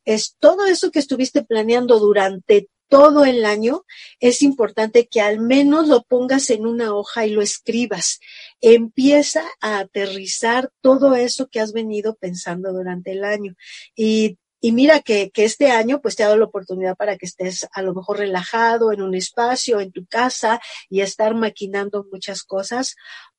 es todo eso que estuviste planeando durante todo el año, es importante que al menos lo pongas en una hoja y lo escribas. Empieza a aterrizar todo eso que has venido pensando durante el año. Y y mira que, este año pues te ha dado la oportunidad para que estés a lo mejor relajado en un espacio, en tu casa y estar maquinando muchas cosas,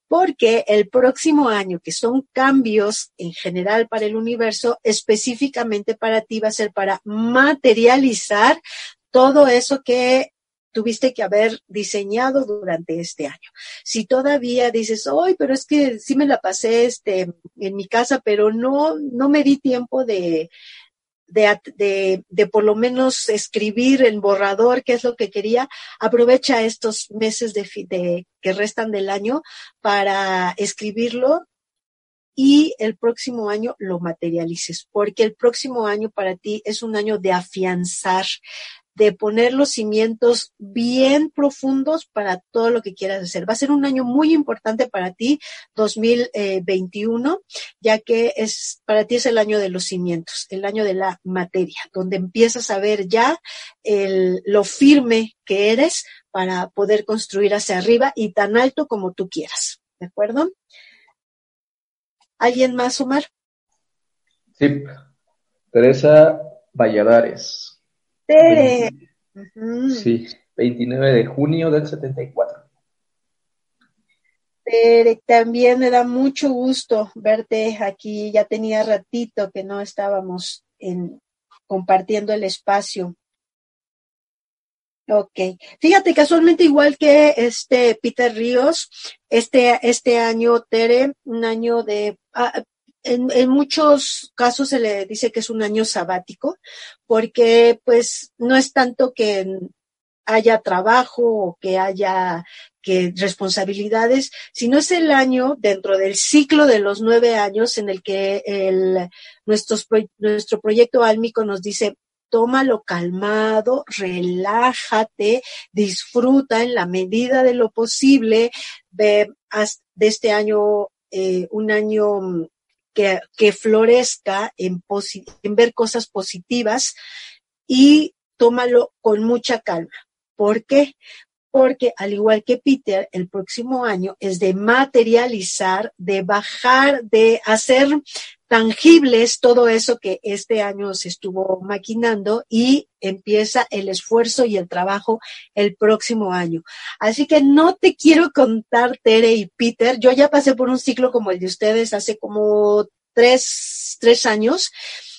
porque el próximo año, que son cambios en general para el universo, específicamente para ti va a ser para materializar todo eso que tuviste que haber diseñado durante este año. Si todavía dices, hoy, pero es que sí me la pasé este, en mi casa, pero no, no me di tiempo de, de, de, de, por lo menos escribir en borrador qué es lo que quería, aprovecha estos meses de, de, que restan del año para escribirlo y el próximo año lo materialices, porque el próximo año para ti es un año de afianzar, de poner los cimientos bien profundos para todo lo que quieras hacer. Va a ser un año muy importante para ti, 2021, ya que es para ti es el año de los cimientos, el año de la materia, donde empiezas a ver ya el, lo firme que eres para poder construir hacia arriba y tan alto como tú quieras. ¿De acuerdo? ¿Alguien más, Omar? Sí. Teresa Valladares. Tere. Sí, 29 de junio del 74. Tere, también me da mucho gusto verte aquí. Ya tenía ratito que no estábamos en, compartiendo el espacio. Ok. Fíjate, casualmente igual que este Peter Ríos, este, este año, Tere, un año de, ah, en, en, muchos casos se le dice que es un año sabático, porque pues no es tanto que haya trabajo o que haya que responsabilidades, sino es el año dentro del ciclo de los nueve años en el que el, nuestros, nuestro proyecto álmico nos dice tómalo calmado, relájate, disfruta en la medida de lo posible de, de este año, eh, un año que, que florezca en, en ver cosas positivas y tómalo con mucha calma. ¿Por qué? Porque al igual que Peter, el próximo año es de materializar, de bajar, de hacer tangibles todo eso que este año se estuvo maquinando y empieza el esfuerzo y el trabajo el próximo año. Así que no te quiero contar, Tere y Peter, yo ya pasé por un ciclo como el de ustedes hace como tres, tres años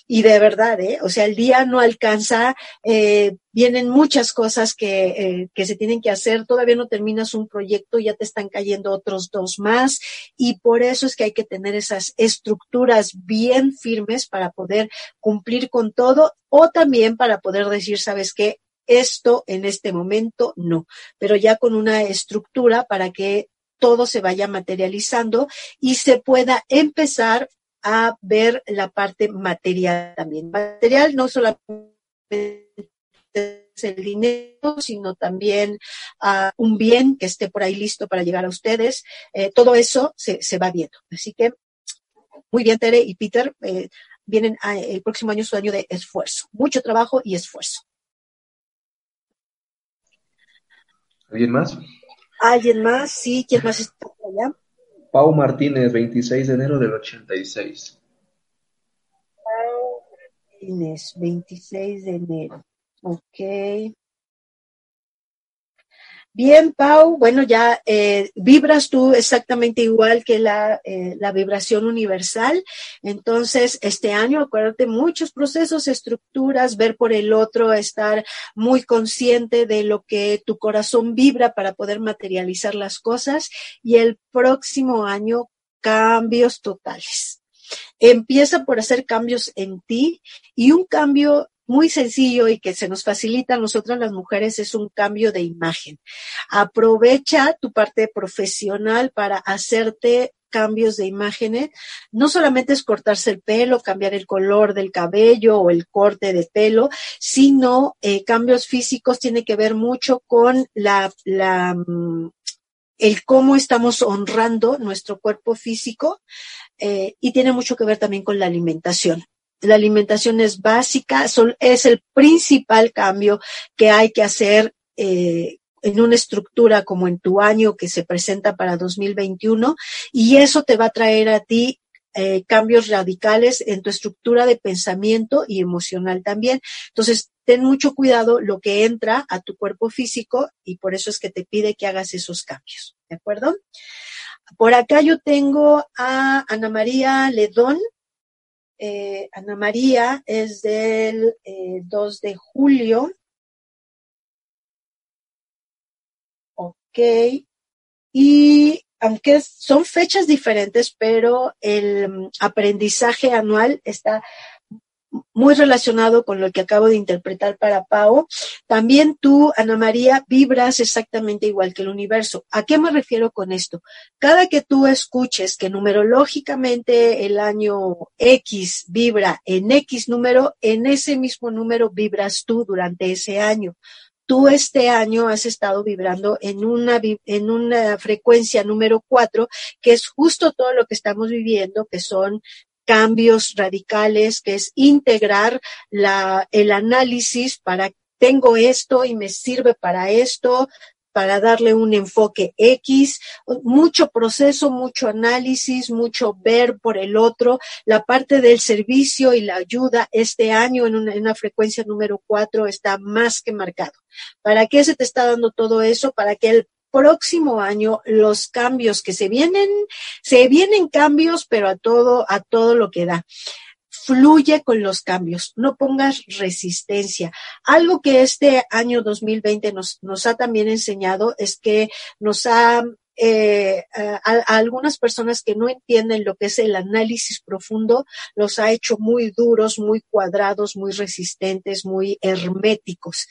y de verdad, ¿eh? O sea, el día no alcanza, eh, vienen muchas cosas que, eh, que se tienen que hacer, todavía no terminas un proyecto, ya te están cayendo otros dos más y por eso es que hay que tener esas estructuras bien firmes para poder cumplir con todo o también para poder decir, ¿sabes qué? Esto en este momento no, pero ya con una estructura para que todo se vaya materializando y se pueda empezar a ver la parte material también. Material no solamente es el dinero, sino también uh, un bien que esté por ahí listo para llegar a ustedes. Eh, todo eso se, se, va viendo. Así que, muy bien, Tere y Peter, eh, vienen a, el próximo año su año de esfuerzo. Mucho trabajo y esfuerzo. ¿Alguien más? ¿Alguien más? Sí, ¿quién más está allá? Pau Martínez, 26 de enero del 86. Pau Martínez, 26 de enero. Ok. Bien, Pau, bueno, ya eh, vibras tú exactamente igual que la, eh, la, vibración universal. Entonces, este año, acuérdate, muchos procesos, estructuras, ver por el otro, estar muy consciente de lo que tu corazón vibra para poder materializar las cosas. Y el próximo año, cambios totales. Empieza por hacer cambios en ti y un cambio muy sencillo y que se nos facilita a nosotras las mujeres es un cambio de imagen. Aprovecha tu parte profesional para hacerte cambios de imágenes. No solamente es cortarse el pelo, cambiar el color del cabello o el corte de pelo, sino eh, cambios físicos tiene que ver mucho con la, la, mm, el cómo estamos honrando nuestro cuerpo físico eh, y tiene mucho que ver también con la alimentación. La alimentación es básica, son, es el principal cambio que hay que hacer eh, en una estructura como en tu año que se presenta para 2021 y eso te va a traer a ti eh, cambios radicales en tu estructura de pensamiento y emocional también. Entonces, ten mucho cuidado lo que entra a tu cuerpo físico y por eso es que te pide que hagas esos cambios. ¿De acuerdo? Por acá yo tengo a Ana María Ledón. Eh, Ana María es del eh, 2 de julio. Ok. Y aunque son fechas diferentes, pero el mm, aprendizaje anual está muy relacionado con lo que acabo de interpretar para Pau. También tú, Ana María, vibras exactamente igual que el universo. ¿A qué me refiero con esto? Cada que tú escuches que numerológicamente el año X vibra en X número, en ese mismo número vibras tú durante ese año tú este año has estado vibrando en una, en una frecuencia número cuatro, que es justo todo lo que estamos viviendo, que son cambios radicales, que es integrar la, el análisis para tengo esto y me sirve para esto, para darle un enfoque X, mucho proceso, mucho análisis, mucho ver por el otro. La parte del servicio y la ayuda este año en una, en una frecuencia número cuatro está más que marcado. ¿Para qué se te está dando todo eso? Para que el próximo año los cambios que se vienen, se vienen cambios, pero a todo, a todo lo que da fluye con los cambios, no pongas resistencia. Algo que este año 2020 nos, nos ha también enseñado es que nos ha eh, a, a, algunas personas que no entienden lo que es el análisis profundo, los ha hecho muy duros, muy cuadrados, muy resistentes, muy herméticos.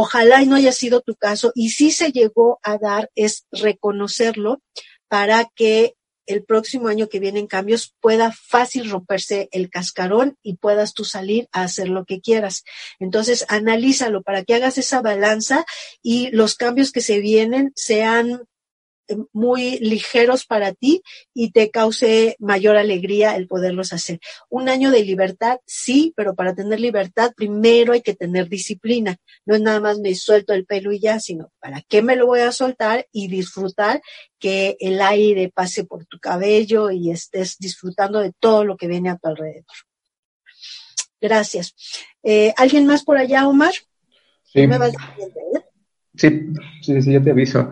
Ojalá y no haya sido tu caso y si se llegó a dar es reconocerlo para que el próximo año que vienen cambios pueda fácil romperse el cascarón y puedas tú salir a hacer lo que quieras. Entonces, analízalo para que hagas esa balanza y los cambios que se vienen sean muy ligeros para ti y te cause mayor alegría el poderlos hacer. Un año de libertad, sí, pero para tener libertad primero hay que tener disciplina. No es nada más me suelto el pelo y ya, sino para qué me lo voy a soltar y disfrutar que el aire pase por tu cabello y estés disfrutando de todo lo que viene a tu alrededor. Gracias. Eh, ¿Alguien más por allá, Omar? Sí. ¿Me vas ¿eh? sí, sí, sí, ya te aviso.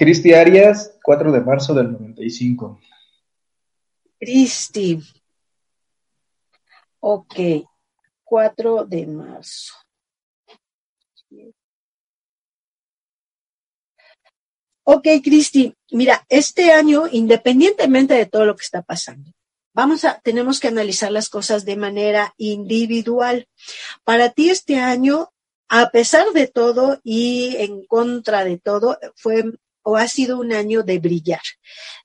Cristi Arias, 4 de marzo del 95. Cristi. Ok, 4 de marzo. Ok, Cristi, mira, este año, independientemente de todo lo que está pasando, vamos a, tenemos que analizar las cosas de manera individual. Para ti este año, a pesar de todo y en contra de todo, fue o ha sido un año de brillar,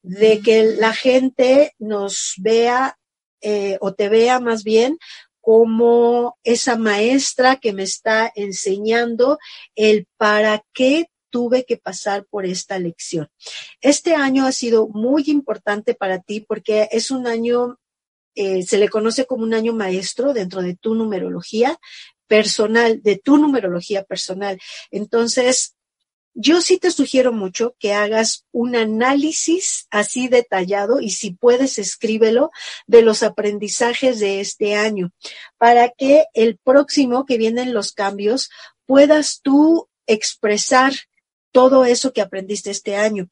de que la gente nos vea eh, o te vea más bien como esa maestra que me está enseñando el para qué tuve que pasar por esta lección. Este año ha sido muy importante para ti porque es un año, eh, se le conoce como un año maestro dentro de tu numerología personal, de tu numerología personal. Entonces, yo sí te sugiero mucho que hagas un análisis así detallado y si puedes escríbelo de los aprendizajes de este año para que el próximo que vienen los cambios puedas tú expresar todo eso que aprendiste este año.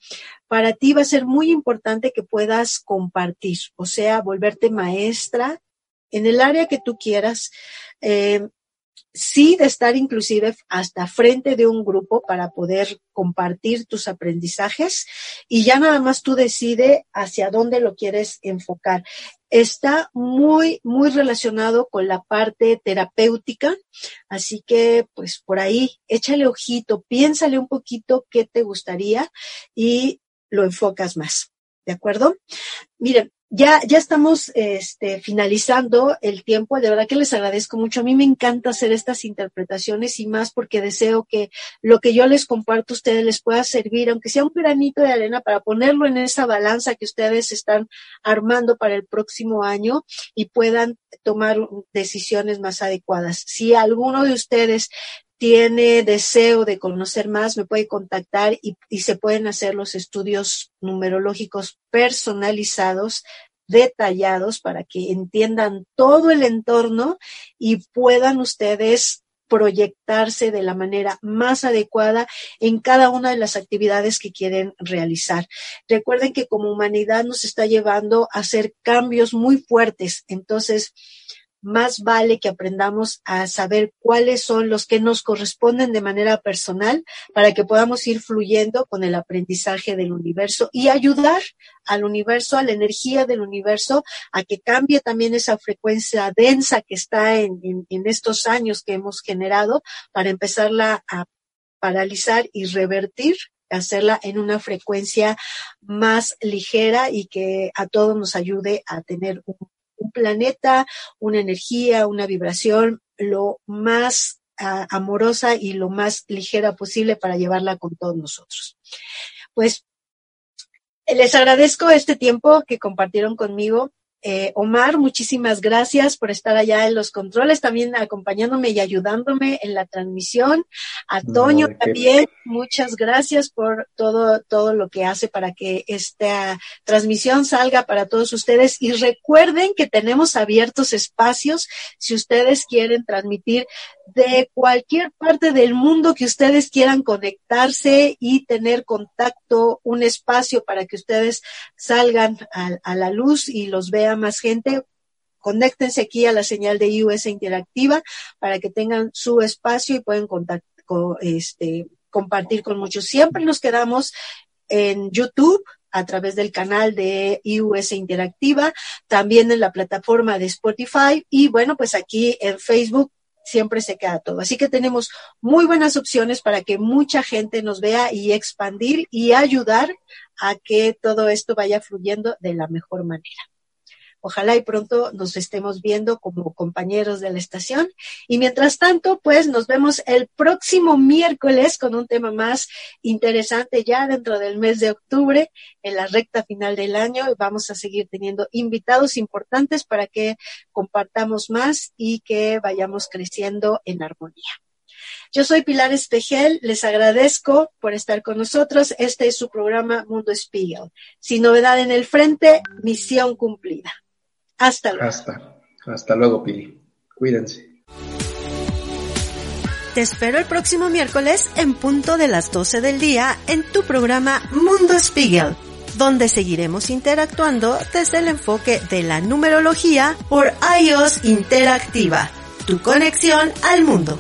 Para ti va a ser muy importante que puedas compartir, o sea, volverte maestra en el área que tú quieras. Eh, sí de estar inclusive hasta frente de un grupo para poder compartir tus aprendizajes y ya nada más tú decide hacia dónde lo quieres enfocar. Está muy, muy relacionado con la parte terapéutica, así que pues por ahí échale ojito, piénsale un poquito qué te gustaría y lo enfocas más. ¿De acuerdo? Miren, ya, ya estamos este, finalizando el tiempo. De verdad que les agradezco mucho. A mí me encanta hacer estas interpretaciones y más porque deseo que lo que yo les comparto a ustedes les pueda servir, aunque sea un granito de arena, para ponerlo en esa balanza que ustedes están armando para el próximo año y puedan tomar decisiones más adecuadas. Si alguno de ustedes tiene deseo de conocer más, me puede contactar y, y, se pueden hacer los estudios numerológicos personalizados, detallados, para que entiendan todo el entorno y puedan ustedes proyectarse de la manera más adecuada en cada una de las actividades que quieren realizar. Recuerden que como humanidad nos está llevando a hacer cambios muy fuertes. Entonces, más vale que aprendamos a saber cuáles son los que nos corresponden de manera personal para que podamos ir fluyendo con el aprendizaje del universo y ayudar al universo, a la energía del universo, a que cambie también esa frecuencia densa que está en, en, estos años que hemos generado para empezarla a paralizar y revertir hacerla en una frecuencia más ligera y que a todos nos ayude a tener un planeta, una energía, una vibración lo más uh, amorosa y lo más ligera posible para llevarla con todos nosotros. Pues les agradezco este tiempo que compartieron conmigo. Eh, Omar, muchísimas gracias por estar allá en los controles, también acompañándome y ayudándome en la transmisión. A Toño también, muchas gracias por todo, todo lo que hace para que esta transmisión salga para todos ustedes. Y recuerden que tenemos abiertos espacios si ustedes quieren transmitir de cualquier parte del mundo que ustedes quieran conectarse y tener contacto, un espacio para que ustedes salgan a, la luz y los vea más gente, conéctense aquí a la señal de US Interactiva para que tengan su espacio y pueden este, compartir con muchos. Siempre nos quedamos en YouTube a través del canal de US Interactiva, también en la plataforma de Spotify y bueno, pues aquí en Facebook siempre se queda todo. Así que tenemos muy buenas opciones para que mucha gente nos vea y expandir y ayudar a que todo esto vaya fluyendo de la mejor manera. Ojalá y pronto nos estemos viendo como compañeros de la estación. Y mientras tanto, pues nos vemos el próximo miércoles con un tema más interesante ya dentro del mes de octubre, en la recta final del año. Vamos a seguir teniendo invitados importantes para que compartamos más y que vayamos creciendo en armonía. Yo soy Pilar Espejel, les agradezco por estar con nosotros. Este es su programa Mundo Spiegel. Sin novedad en el frente, misión cumplida. Hasta luego. Hasta, hasta luego, Pili. Cuídense. Te espero el próximo miércoles en punto de las 12 del día en tu programa Mundo Spiegel, donde seguiremos interactuando desde el enfoque de la numerología por iOS Interactiva, tu conexión al mundo.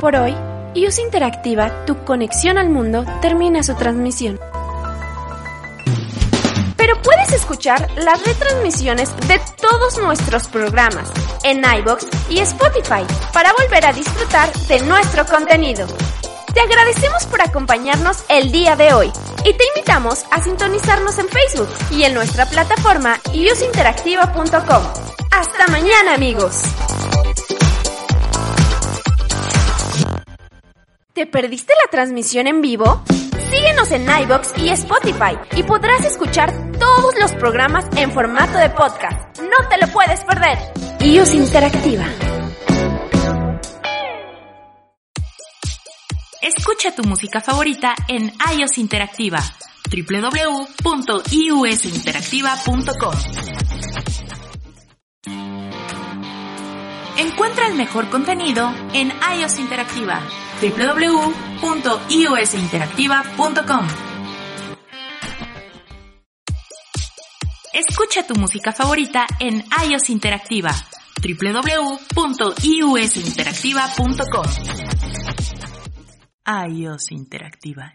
Por hoy, IUS Interactiva, tu conexión al mundo, termina su transmisión. Pero puedes escuchar las retransmisiones de todos nuestros programas en iBox y Spotify para volver a disfrutar de nuestro contenido. Te agradecemos por acompañarnos el día de hoy y te invitamos a sintonizarnos en Facebook y en nuestra plataforma iusinteractiva.com. Hasta mañana amigos. ¿Te perdiste la transmisión en vivo? Síguenos en iBox y Spotify y podrás escuchar todos los programas en formato de podcast. No te lo puedes perder. iOS Interactiva. Escucha tu música favorita en iOS Interactiva www.iusinteractiva.com Encuentra el mejor contenido en iOS Interactiva www.iosinteractiva.com. Escucha tu música favorita en iOS Interactiva www.iusinteractiva.com. iOS Interactiva